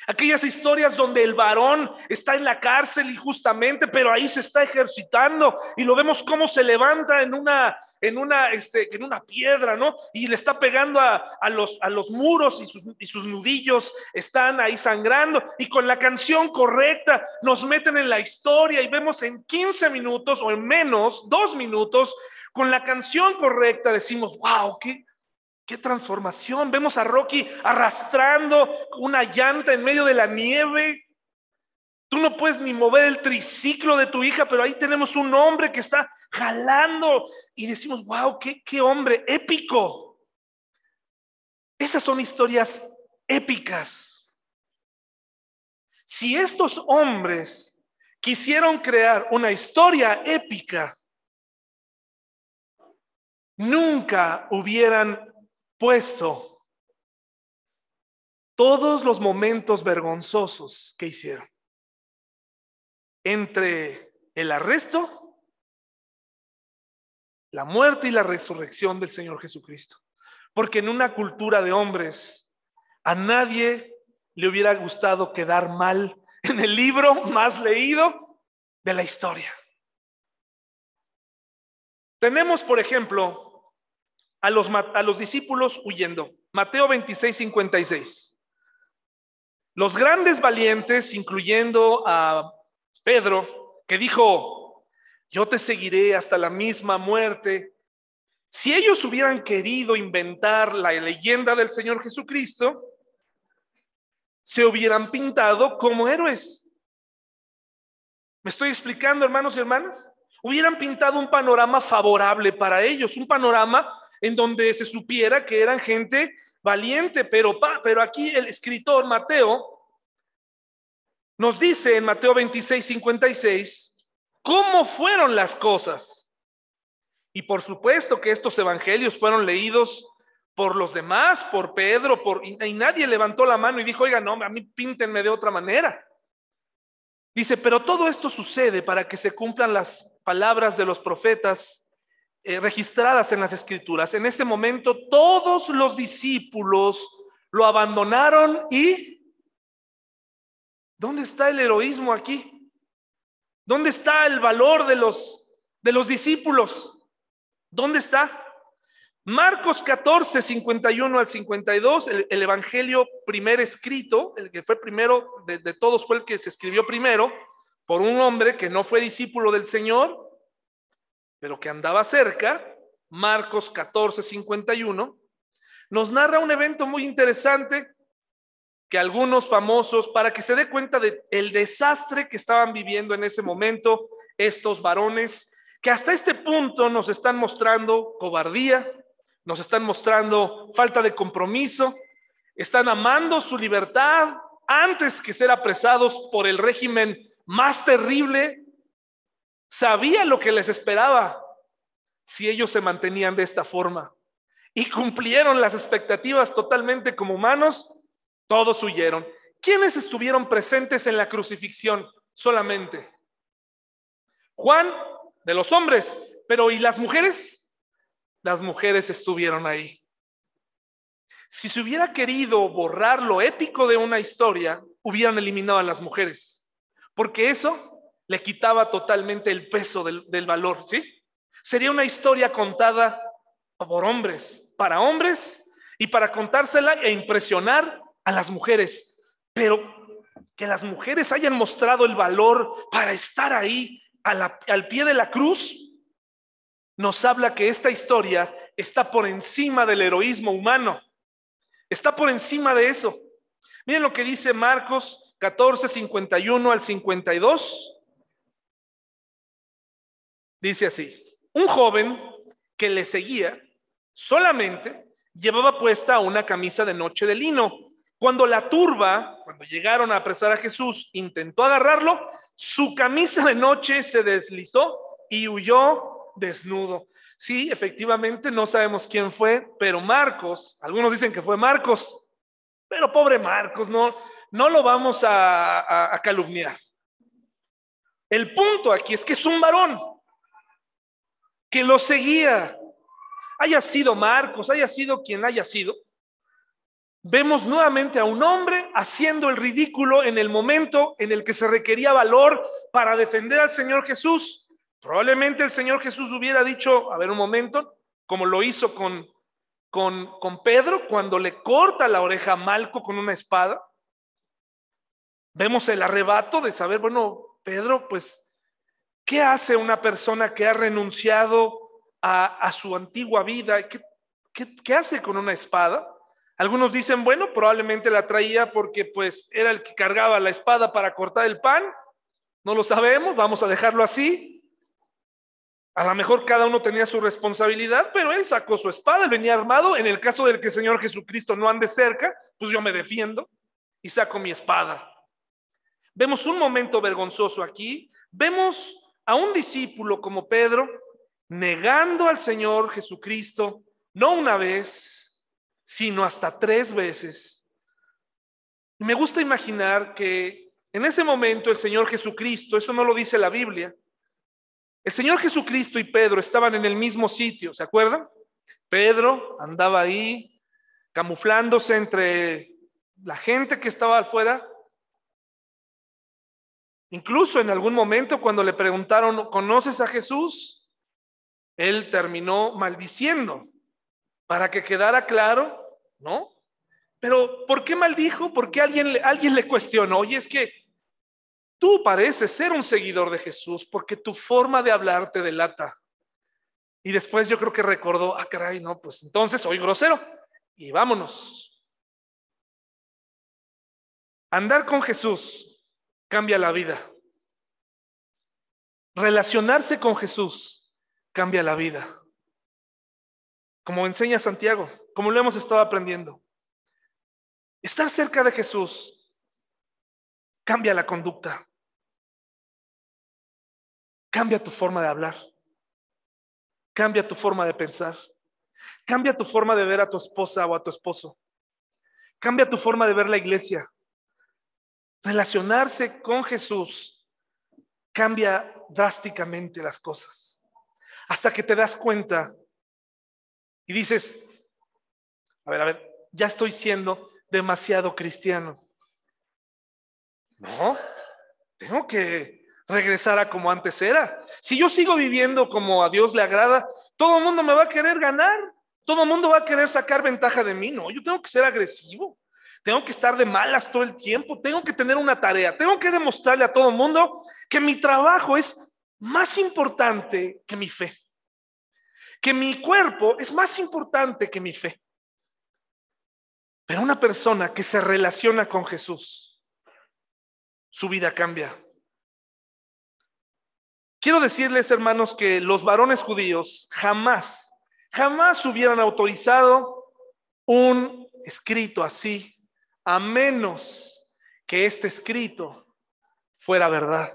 Aquellas historias donde el varón está en la cárcel injustamente, pero ahí se está ejercitando y lo vemos cómo se levanta en una, en una, este, en una piedra, ¿no? Y le está pegando a, los, a los muros y sus, y sus nudillos están ahí sangrando. Y con la canción correcta nos meten en la historia y vemos en 15 minutos o en menos, dos minutos, con la canción correcta decimos, wow, qué, Qué transformación. Vemos a Rocky arrastrando una llanta en medio de la nieve. Tú no puedes ni mover el triciclo de tu hija, pero ahí tenemos un hombre que está jalando y decimos, wow, qué, qué hombre épico. Esas son historias épicas. Si estos hombres quisieron crear una historia épica, nunca hubieran puesto todos los momentos vergonzosos que hicieron entre el arresto, la muerte y la resurrección del Señor Jesucristo. Porque en una cultura de hombres a nadie le hubiera gustado quedar mal en el libro más leído de la historia. Tenemos, por ejemplo, a los, a los discípulos huyendo. Mateo 26, 56. Los grandes valientes, incluyendo a Pedro, que dijo, yo te seguiré hasta la misma muerte. Si ellos hubieran querido inventar la leyenda del Señor Jesucristo, se hubieran pintado como héroes. ¿Me estoy explicando, hermanos y hermanas? Hubieran pintado un panorama favorable para ellos, un panorama en donde se supiera que eran gente valiente, pero, pero aquí el escritor Mateo nos dice en Mateo 26, 56, cómo fueron las cosas. Y por supuesto que estos evangelios fueron leídos por los demás, por Pedro, por, y, nadie levantó la mano y dijo, oiga, no, a mí píntenme de otra manera. Dice, pero todo esto sucede para que se cumplan las palabras de los profetas eh, registradas en las escrituras. En ese momento todos los discípulos lo abandonaron y ¿dónde está el heroísmo aquí? ¿Dónde está el valor de los, de los discípulos? ¿Dónde está? Marcos 14, 51 al 52, el, el, Evangelio primer escrito, el que fue primero de, de todos fue el que se escribió primero por un hombre que no fue discípulo del Señor, pero que andaba cerca, Marcos 14, 51, nos narra un evento muy interesante que algunos famosos, para que se dé cuenta del el desastre que estaban viviendo en ese momento estos varones, que hasta este punto nos están mostrando cobardía, nos están mostrando falta de compromiso, están amando su libertad antes que ser apresados por el régimen más terrible Sabía lo que les esperaba si ellos se mantenían de esta forma. Y cumplieron las expectativas totalmente como humanos, todos huyeron. ¿Quiénes estuvieron presentes en la crucifixión? Solamente. Juan, de los hombres, pero ¿y las mujeres? Las mujeres estuvieron ahí. Si se hubiera querido borrar lo épico de una historia, hubieran eliminado a las mujeres, porque eso le quitaba totalmente el peso del, valor, ¿sí? Sería una historia contada por hombres, para hombres y para contársela e impresionar a las mujeres. Pero que las mujeres hayan mostrado el valor para estar ahí al pie de la cruz, nos habla que esta historia está por encima del heroísmo humano. Está por encima de eso. Miren lo que dice Marcos 14, 51 al 52. Dice así, un joven que le seguía solamente llevaba puesta una camisa de noche de lino. Cuando la turba, cuando llegaron a apresar a Jesús, intentó agarrarlo, su camisa de noche se deslizó y huyó desnudo. Sí, efectivamente, no sabemos quién fue, pero Marcos, algunos dicen que fue Marcos, pero pobre Marcos, no, no lo vamos a, a calumniar. El punto aquí es que es un varón, que lo seguía, haya sido Marcos, haya sido quien haya sido, vemos nuevamente a un hombre haciendo el ridículo en el momento en el que se requería valor para defender al Señor Jesús. Probablemente el Señor Jesús hubiera dicho, a ver un momento, como lo hizo con, con, con Pedro cuando le corta la oreja a Malco con una espada. Vemos el arrebato de saber, bueno, Pedro, pues, ¿qué hace una persona que ha renunciado a, su antigua vida? ¿Qué, hace con una espada? Algunos dicen, bueno, probablemente la traía porque pues era el que cargaba la espada para cortar el pan. No lo sabemos, vamos a dejarlo así. A lo mejor cada uno tenía su responsabilidad, pero él sacó su espada, él venía armado. En el caso del que el Señor Jesucristo no ande cerca, pues yo me defiendo y saco mi espada. Vemos un momento vergonzoso aquí. Vemos a un discípulo como Pedro negando al Señor Jesucristo, no una vez, sino hasta tres veces. Me gusta imaginar que en ese momento el Señor Jesucristo, eso no lo dice la Biblia, el Señor Jesucristo y Pedro estaban en el mismo sitio, ¿se acuerdan? Pedro andaba ahí camuflándose entre la gente que estaba afuera. Incluso en algún momento cuando le preguntaron, ¿conoces a Jesús? Él terminó maldiciendo para que quedara claro, ¿no? Pero ¿por qué maldijo? Porque alguien, alguien le cuestionó, oye, es que tú pareces ser un seguidor de Jesús porque tu forma de hablar te delata. Y después yo creo que recordó, ah, caray, no, pues entonces soy grosero y vámonos. Andar con Jesús cambia la vida. Relacionarse con Jesús cambia la vida como enseña Santiago, como lo hemos estado aprendiendo. Estar cerca de Jesús cambia la conducta, cambia tu forma de hablar, cambia tu forma de pensar, cambia tu forma de ver a tu esposa o a tu esposo, cambia tu forma de ver la iglesia. Relacionarse con Jesús cambia drásticamente las cosas, hasta que te das cuenta y dices, a ver, a ver, ya estoy siendo demasiado cristiano. No, tengo que regresar a como antes era. Si yo sigo viviendo como a Dios le agrada, todo el mundo me va a querer ganar, todo el mundo va a querer sacar ventaja de mí. No, yo tengo que ser agresivo, tengo que estar de malas todo el tiempo, tengo que tener una tarea, tengo que demostrarle a todo el mundo que mi trabajo es más importante que mi fe que mi cuerpo es más importante que mi fe. Pero una persona que se relaciona con Jesús, su vida cambia. Quiero decirles, hermanos, que los varones judíos jamás, jamás hubieran autorizado un escrito así, a menos que este escrito fuera verdad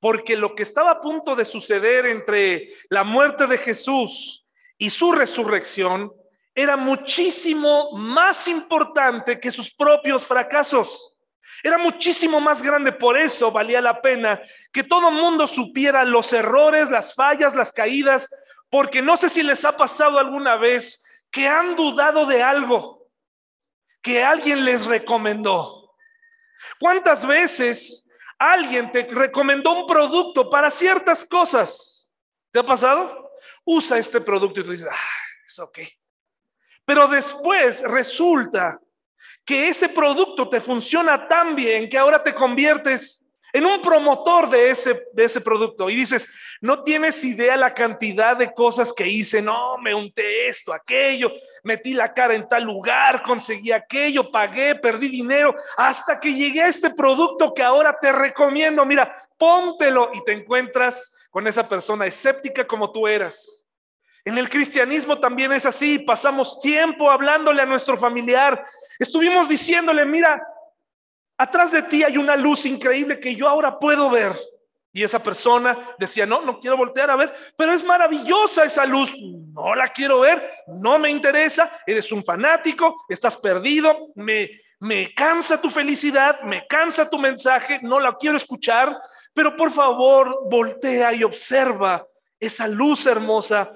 porque lo que estaba a punto de suceder entre la muerte de Jesús y su resurrección era muchísimo más importante que sus propios fracasos. Era muchísimo más grande, por eso valía la pena que todo el mundo supiera los errores, las fallas, las caídas, porque no sé si les ha pasado alguna vez que han dudado de algo que alguien les recomendó. ¿Cuántas veces Alguien te recomendó un producto para ciertas cosas. ¿Te ha pasado? Usa este producto y tú dices, ah, es ok. Pero después resulta que ese producto te funciona tan bien que ahora te conviertes en un promotor de ese, de ese producto y dices, no tienes idea la cantidad de cosas que hice, no, me unté esto, aquello, metí la cara en tal lugar, conseguí aquello, pagué, perdí dinero, hasta que llegué a este producto que ahora te recomiendo, mira, póntelo y te encuentras con esa persona escéptica como tú eras. En el cristianismo también es así, pasamos tiempo hablándole a nuestro familiar, estuvimos diciéndole, mira, atrás de ti hay una luz increíble que yo ahora puedo ver. Y esa persona decía, no, no quiero voltear a ver, pero es maravillosa esa luz. No la quiero ver, no me interesa, eres un fanático, estás perdido, me, me cansa tu felicidad, me cansa tu mensaje, no la quiero escuchar, pero por favor voltea y observa esa luz hermosa.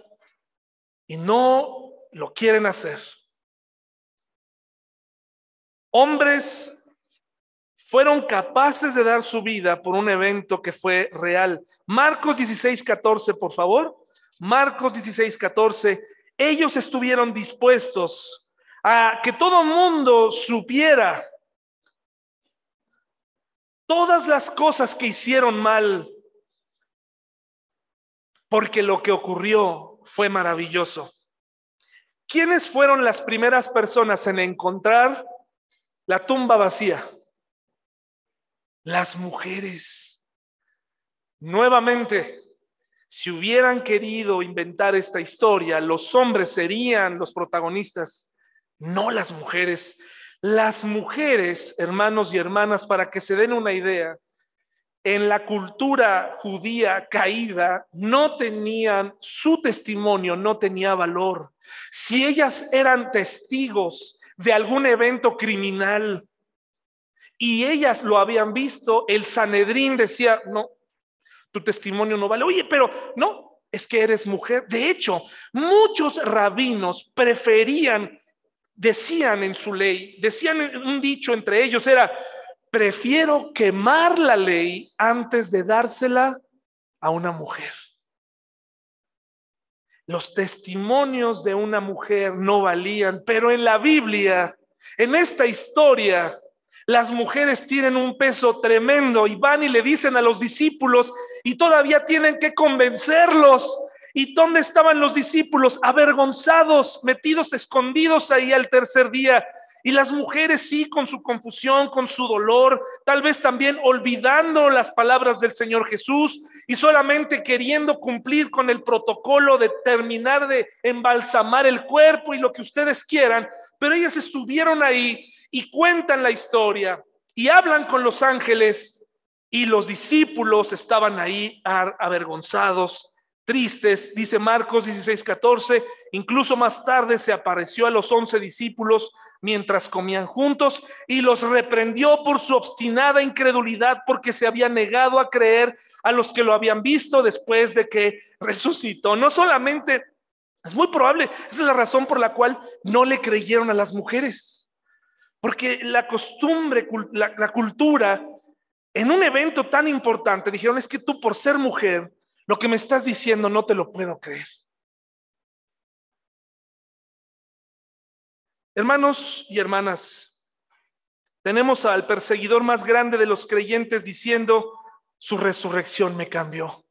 Y no lo quieren hacer. hombres fueron capaces de dar su vida por un evento que fue real. Marcos 16, 14, por favor. Marcos 16, 14. Ellos estuvieron dispuestos a que todo mundo supiera todas las cosas que hicieron mal, porque lo que ocurrió fue maravilloso. ¿Quiénes fueron las primeras personas en encontrar la tumba vacía? Las mujeres. Nuevamente, si hubieran querido inventar esta historia, los hombres serían los protagonistas, no las mujeres. Las mujeres, hermanos y hermanas, para que se den una idea, en la cultura judía caída no tenían, su testimonio no tenía valor. Si ellas eran testigos de algún evento criminal y ellas lo habían visto, el Sanedrín decía, no, tu testimonio no vale. Oye, pero no, es que eres mujer. De hecho, muchos rabinos preferían decían en su ley, decían un dicho entre ellos, era, prefiero quemar la ley antes de dársela a una mujer. Los testimonios de una mujer no valían, pero en la Biblia, en esta historia, las mujeres tienen un peso tremendo y van y le dicen a los discípulos y todavía tienen que convencerlos ¿Y dónde estaban los discípulos? Avergonzados, metidos, escondidos ahí al tercer día. Y las mujeres sí, con su confusión, con su dolor, tal vez también olvidando las palabras del Señor Jesús y solamente queriendo cumplir con el protocolo de terminar de embalsamar el cuerpo y lo que ustedes quieran, pero ellas estuvieron ahí y cuentan la historia y hablan con los ángeles y los discípulos estaban ahí avergonzados tristes, dice Marcos 16, 14, incluso más tarde se apareció a los once discípulos mientras comían juntos y los reprendió por su obstinada incredulidad porque se había negado a creer a los que lo habían visto después de que resucitó. No solamente, es muy probable, esa es la razón por la cual no le creyeron a las mujeres, porque la costumbre, la, la cultura, en un evento tan importante, dijeron, es que tú por ser mujer, lo que me estás diciendo no te lo puedo creer. Hermanos y hermanas, tenemos al perseguidor más grande de los creyentes diciendo, su resurrección me cambió.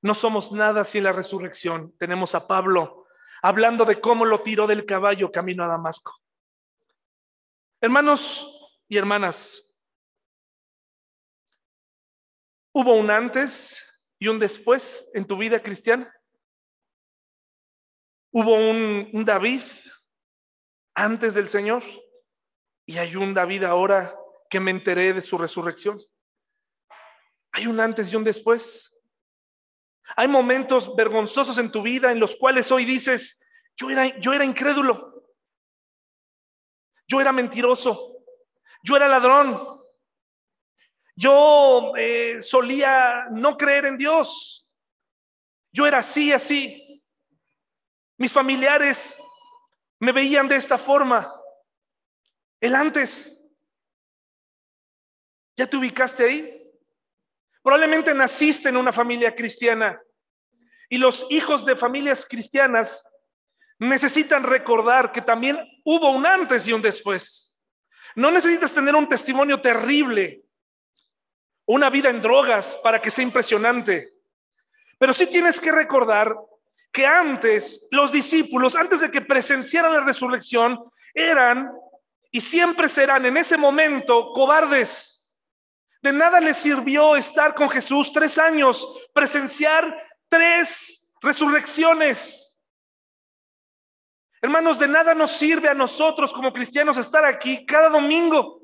No somos nada sin la resurrección. Tenemos a Pablo hablando de cómo lo tiró del caballo camino a Damasco. Hermanos y hermanas, hubo un antes y un después en tu vida cristiana? Hubo un, David antes del Señor y hay un David ahora que me enteré de su resurrección. Hay un antes y un después. Hay momentos vergonzosos en tu vida en los cuales hoy dices, yo era, yo era incrédulo, yo era mentiroso, yo era ladrón, yo eh, solía no creer en Dios. Yo era así, así. Mis familiares me veían de esta forma. El antes. ¿Ya te ubicaste ahí? Probablemente naciste en una familia cristiana y los hijos de familias cristianas necesitan recordar que también hubo un antes y un después. No necesitas tener un testimonio terrible una vida en drogas para que sea impresionante. Pero sí tienes que recordar que antes los discípulos, antes de que presenciaran la resurrección, eran y siempre serán en ese momento cobardes. De nada les sirvió estar con Jesús tres años, presenciar tres resurrecciones. Hermanos, de nada nos sirve a nosotros como cristianos estar aquí cada domingo,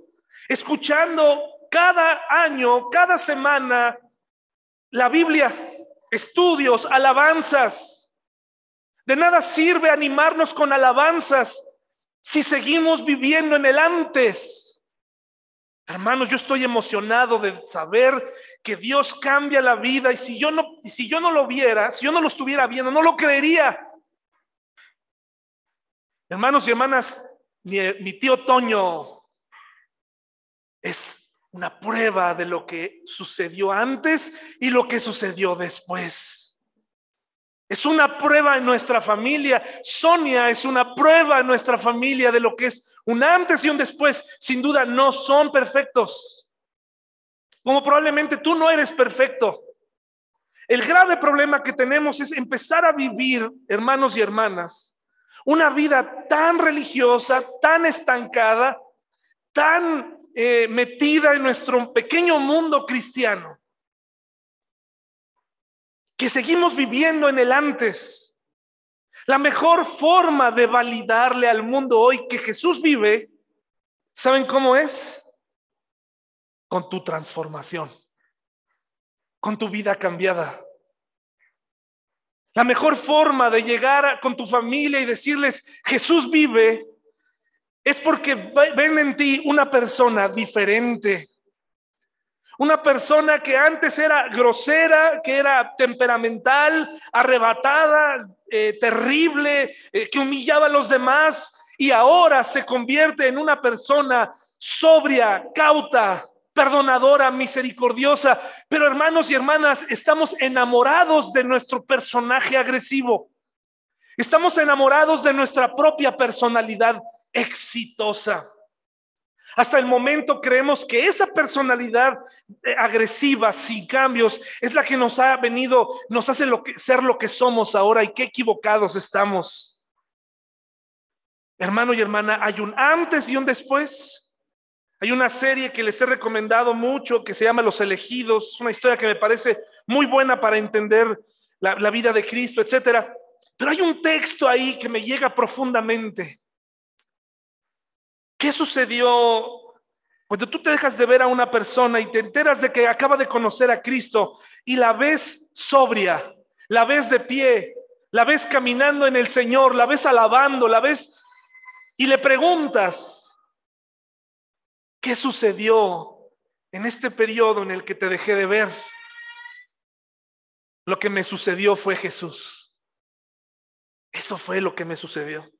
escuchando cada año, cada semana, la Biblia, estudios, alabanzas. De nada sirve animarnos con alabanzas si seguimos viviendo en el antes. Hermanos, yo estoy emocionado de saber que Dios cambia la vida y si yo no si yo no lo viera, si yo no lo estuviera viendo, no lo creería. Hermanos y hermanas, mi, mi tío Toño es una prueba de lo que sucedió antes y lo que sucedió después. Es una prueba en nuestra familia. Sonia es una prueba en nuestra familia de lo que es un antes y un después. Sin duda no son perfectos. Como probablemente tú no eres perfecto. El grave problema que tenemos es empezar a vivir, hermanos y hermanas, una vida tan religiosa, tan estancada, tan eh, metida en nuestro pequeño mundo cristiano, que seguimos viviendo en el antes. La mejor forma de validarle al mundo hoy que Jesús vive, ¿saben cómo es? Con tu transformación, con tu vida cambiada. La mejor forma de llegar con tu familia y decirles, Jesús vive, es porque ven en ti una persona diferente. Una persona que antes era grosera, que era temperamental, arrebatada, eh, terrible, eh, que humillaba a los demás y ahora se convierte en una persona sobria, cauta, perdonadora, misericordiosa. Pero hermanos y hermanas, estamos enamorados de nuestro personaje agresivo. Estamos enamorados de nuestra propia personalidad exitosa. Hasta el momento creemos que esa personalidad eh, agresiva, sin cambios, es la que nos ha venido, nos hace lo que, ser lo que somos ahora y qué equivocados estamos. Hermano y hermana, hay un antes y un después. Hay una serie que les he recomendado mucho que se llama Los elegidos. Es una historia que me parece muy buena para entender la, la vida de Cristo, etcétera. Pero hay un texto ahí que me llega profundamente. ¿Qué sucedió cuando tú te dejas de ver a una persona y te enteras de que acaba de conocer a Cristo y la ves sobria, la ves de pie, la ves caminando en el Señor, la ves alabando, la ves y le preguntas, ¿qué sucedió en este periodo en el que te dejé de ver? Lo que me sucedió fue Jesús. Eso fue lo que me sucedió.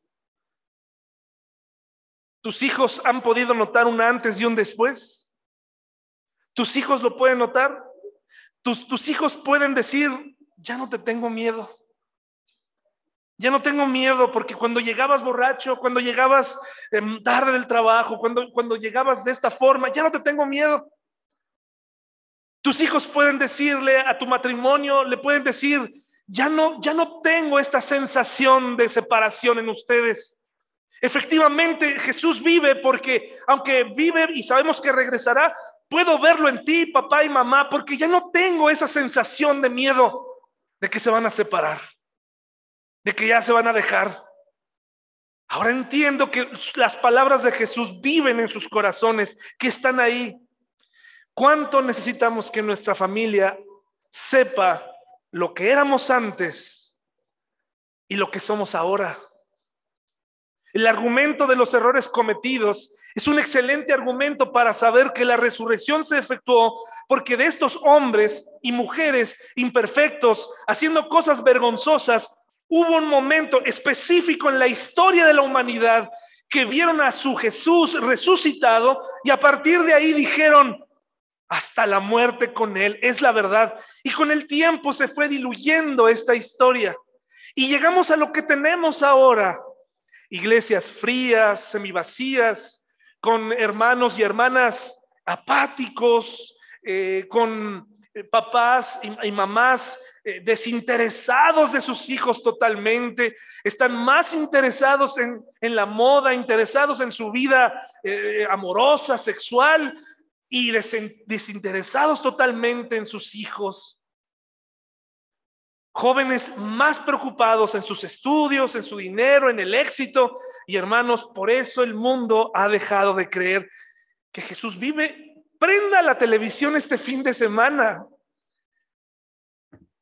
¿Tus hijos han podido notar un antes y un después? ¿Tus hijos lo pueden notar? ¿Tus, tus hijos pueden decir, ya no te tengo miedo? Ya no tengo miedo porque cuando llegabas borracho, cuando llegabas em, tarde del trabajo, cuando, cuando llegabas de esta forma, ya no te tengo miedo. Tus hijos pueden decirle a tu matrimonio, le pueden decir, ya no, ya no tengo esta sensación de separación en ustedes. Efectivamente, Jesús vive porque aunque vive y sabemos que regresará, puedo verlo en ti, papá y mamá, porque ya no tengo esa sensación de miedo de que se van a separar, de que ya se van a dejar. Ahora entiendo que las palabras de Jesús viven en sus corazones, que están ahí. ¿Cuánto necesitamos que nuestra familia sepa lo que éramos antes y lo que somos ahora? El argumento de los errores cometidos es un excelente argumento para saber que la resurrección se efectuó porque de estos hombres y mujeres imperfectos haciendo cosas vergonzosas, hubo un momento específico en la historia de la humanidad que vieron a su Jesús resucitado y a partir de ahí dijeron, hasta la muerte con él, es la verdad. Y con el tiempo se fue diluyendo esta historia. Y llegamos a lo que tenemos ahora, iglesias frías, semivacías, con hermanos y hermanas apáticos, eh, con eh, papás y, mamás eh, desinteresados de sus hijos totalmente, están más interesados en, en la moda, interesados en su vida amorosa, sexual y desinteresados totalmente en sus hijos jóvenes más preocupados en sus estudios, en su dinero, en el éxito. Y hermanos, por eso el mundo ha dejado de creer que Jesús vive. Prenda la televisión este fin de semana.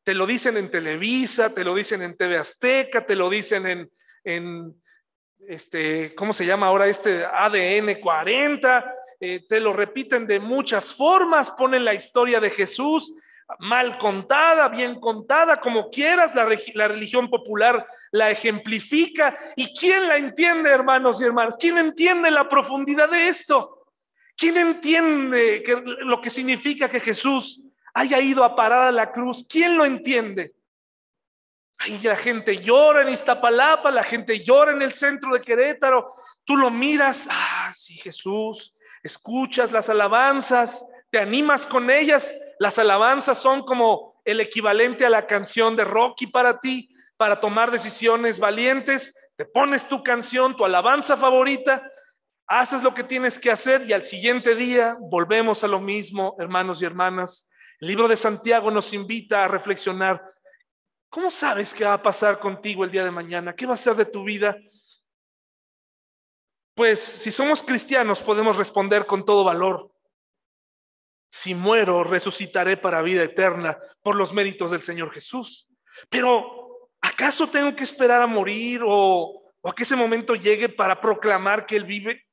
Te lo dicen en Televisa, te lo dicen en TV Azteca, te lo dicen en, en este, ¿cómo se llama ahora este ADN 40? Eh, te lo repiten de muchas formas, ponen la historia de Jesús mal contada, bien contada, como quieras, la, religión popular la ejemplifica. ¿Y quién la entiende, hermanos y hermanas? ¿Quién entiende la profundidad de esto? ¿Quién entiende lo que significa que Jesús haya ido a parar a la cruz? ¿Quién lo entiende? Ahí la gente llora en Iztapalapa, la gente llora en el centro de Querétaro. Tú lo miras, ah, sí, Jesús, escuchas las alabanzas, te animas con ellas. Las alabanzas son como el equivalente a la canción de Rocky para ti, para tomar decisiones valientes. Te pones tu canción, tu alabanza favorita, haces lo que tienes que hacer y al siguiente día volvemos a lo mismo, hermanos y hermanas. El libro de Santiago nos invita a reflexionar. ¿Cómo sabes qué va a pasar contigo el día de mañana? ¿Qué va a ser de tu vida? Pues si somos cristianos podemos responder con todo valor. Si muero, resucitaré para vida eterna por los méritos del Señor Jesús. Pero, ¿acaso tengo que esperar a morir o, a que ese momento llegue para proclamar que Él vive?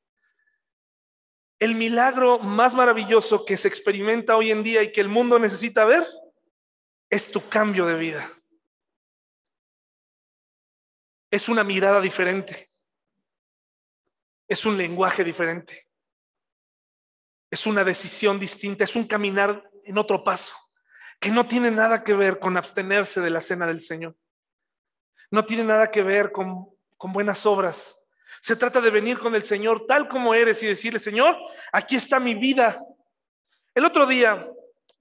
El milagro más maravilloso que se experimenta hoy en día y que el mundo necesita ver es tu cambio de vida. Es una mirada diferente. Es un lenguaje diferente. Es una decisión distinta, es un caminar en otro paso, que no tiene nada que ver con abstenerse de la cena del Señor. No tiene nada que ver con, con buenas obras. Se trata de venir con el Señor tal como eres y decirle, Señor, aquí está mi vida. El otro día,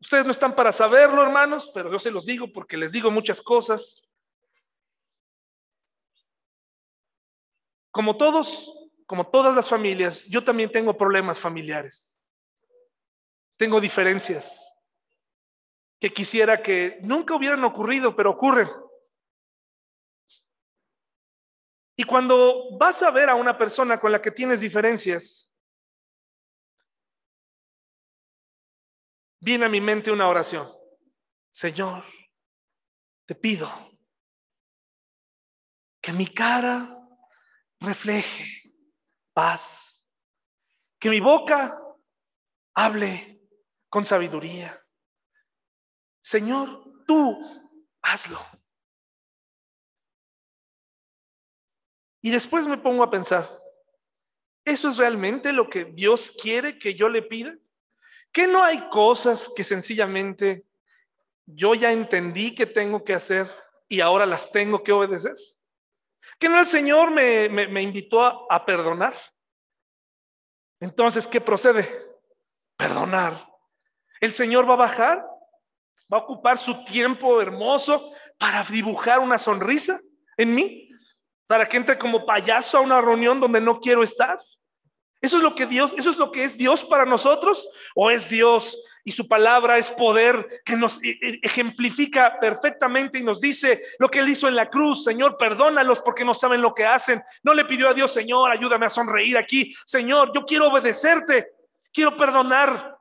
ustedes no están para saberlo, hermanos, pero yo se los digo porque les digo muchas cosas. Como todos, como todas las familias, yo también tengo problemas familiares. Tengo diferencias que quisiera que nunca hubieran ocurrido, pero ocurren. Y cuando vas a ver a una persona con la que tienes diferencias, viene a mi mente una oración. Señor, te pido que mi cara refleje paz, que mi boca hable con sabiduría. Señor, tú hazlo. Y después me pongo a pensar, ¿eso es realmente lo que Dios quiere que yo le pida? ¿Que no hay cosas que sencillamente yo ya entendí que tengo que hacer y ahora las tengo que obedecer? ¿Que no el Señor me, me invitó a, a perdonar? Entonces, ¿qué procede? Perdonar. El Señor va a bajar, va a ocupar su tiempo hermoso para dibujar una sonrisa en mí, para que entre como payaso a una reunión donde no quiero estar. Eso es lo que Dios, eso es lo que es Dios para nosotros, o es Dios y su palabra es poder que nos e, e, ejemplifica perfectamente y nos dice lo que él hizo en la cruz, Señor, perdónalos porque no saben lo que hacen. No le pidió a Dios, Señor, ayúdame a sonreír aquí. Señor, yo quiero obedecerte, quiero perdonar,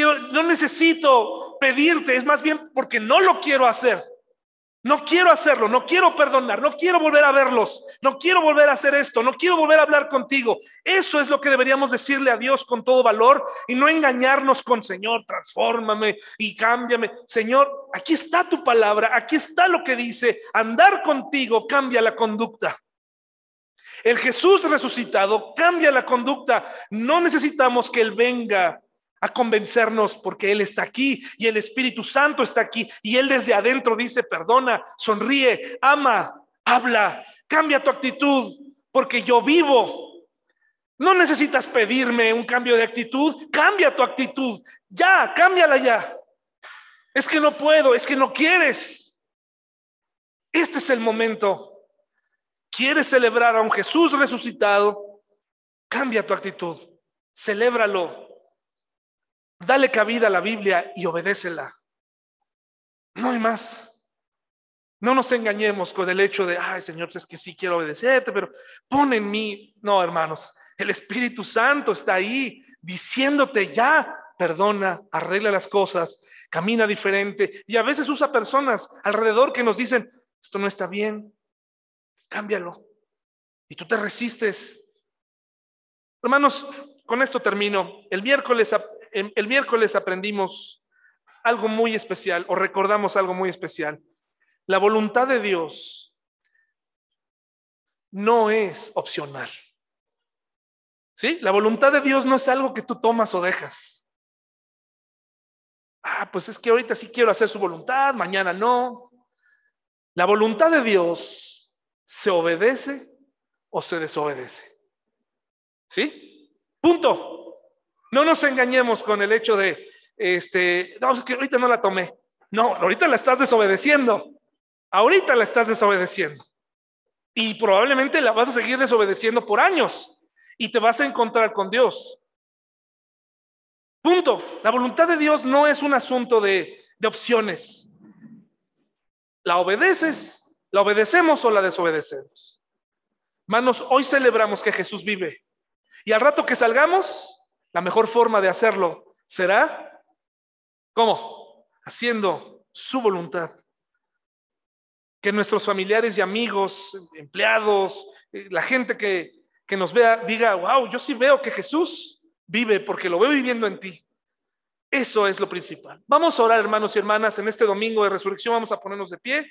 no necesito pedirte, es más bien porque no lo quiero hacer. No quiero hacerlo, no quiero perdonar, no quiero volver a verlos, no quiero volver a hacer esto, no quiero volver a hablar contigo. Eso es lo que deberíamos decirle a Dios con todo valor y no engañarnos con Señor, transfórmame y cámbiame. Señor, aquí está tu palabra, aquí está lo que dice, andar contigo cambia la conducta. El Jesús resucitado cambia la conducta. No necesitamos que Él venga a convencernos porque Él está aquí y el Espíritu Santo está aquí y Él desde adentro dice, perdona, sonríe, ama, habla, cambia tu actitud porque yo vivo. No necesitas pedirme un cambio de actitud, cambia tu actitud, ya, cámbiala ya. Es que no puedo, es que no quieres. Este es el momento. ¿Quieres celebrar a un Jesús resucitado? Cambia tu actitud, celébralo, Dale cabida a la Biblia y obedécela. No hay más. No nos engañemos con el hecho de, ay Señor, es que sí quiero obedecerte, pero pon en mí. No, hermanos, el Espíritu Santo está ahí diciéndote ya, perdona, arregla las cosas, camina diferente. Y a veces usa personas alrededor que nos dicen, esto no está bien, cámbialo. Y tú te resistes. Hermanos, con esto termino. El miércoles el miércoles aprendimos algo muy especial o recordamos algo muy especial. La voluntad de Dios no es opcional. ¿Sí? La voluntad de Dios no es algo que tú tomas o dejas. Ah, pues es que ahorita sí quiero hacer su voluntad, mañana no. La voluntad de Dios se obedece o se desobedece. ¿Sí? Punto. No nos engañemos con el hecho de, este, no, es que ahorita no la tomé. No, ahorita la estás desobedeciendo. Ahorita la estás desobedeciendo. Y probablemente la vas a seguir desobedeciendo por años. Y te vas a encontrar con Dios. Punto. La voluntad de Dios no es un asunto de, de opciones. ¿La obedeces? ¿La obedecemos o la desobedecemos? Manos, hoy celebramos que Jesús vive. Y al rato que salgamos, la mejor forma de hacerlo será, ¿cómo? Haciendo su voluntad. Que nuestros familiares y amigos, empleados, eh, la gente que, que nos vea, diga, wow, yo sí veo que Jesús vive porque lo veo viviendo en ti. Eso es lo principal. Vamos a orar, hermanos y hermanas, en este domingo de resurrección. Vamos a ponernos de pie.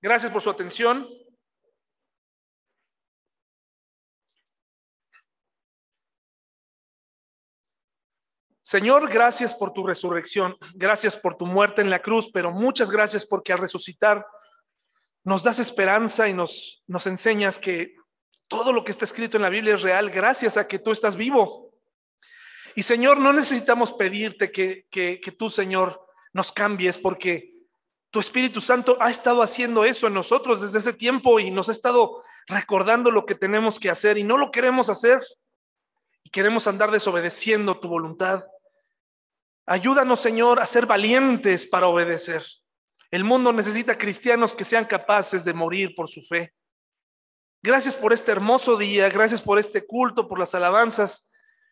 Gracias por su atención. Señor, gracias por tu resurrección, gracias por tu muerte en la cruz, pero muchas gracias porque al resucitar nos das esperanza y nos, enseñas que todo lo que está escrito en la Biblia es real gracias a que tú estás vivo. Y Señor, no necesitamos pedirte que, que, tú, Señor, nos cambies porque tu Espíritu Santo ha estado haciendo eso en nosotros desde ese tiempo y nos ha estado recordando lo que tenemos que hacer y no lo queremos hacer. Y queremos andar desobedeciendo tu voluntad. Ayúdanos, Señor, a ser valientes para obedecer. El mundo necesita cristianos que sean capaces de morir por su fe. Gracias por este hermoso día, gracias por este culto, por las alabanzas.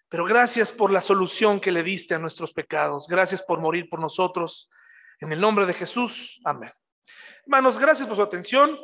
Pero gracias por la solución que le diste a nuestros pecados. Gracias por morir por nosotros. En el nombre de Jesús. Amén. Hermanos, gracias por su atención.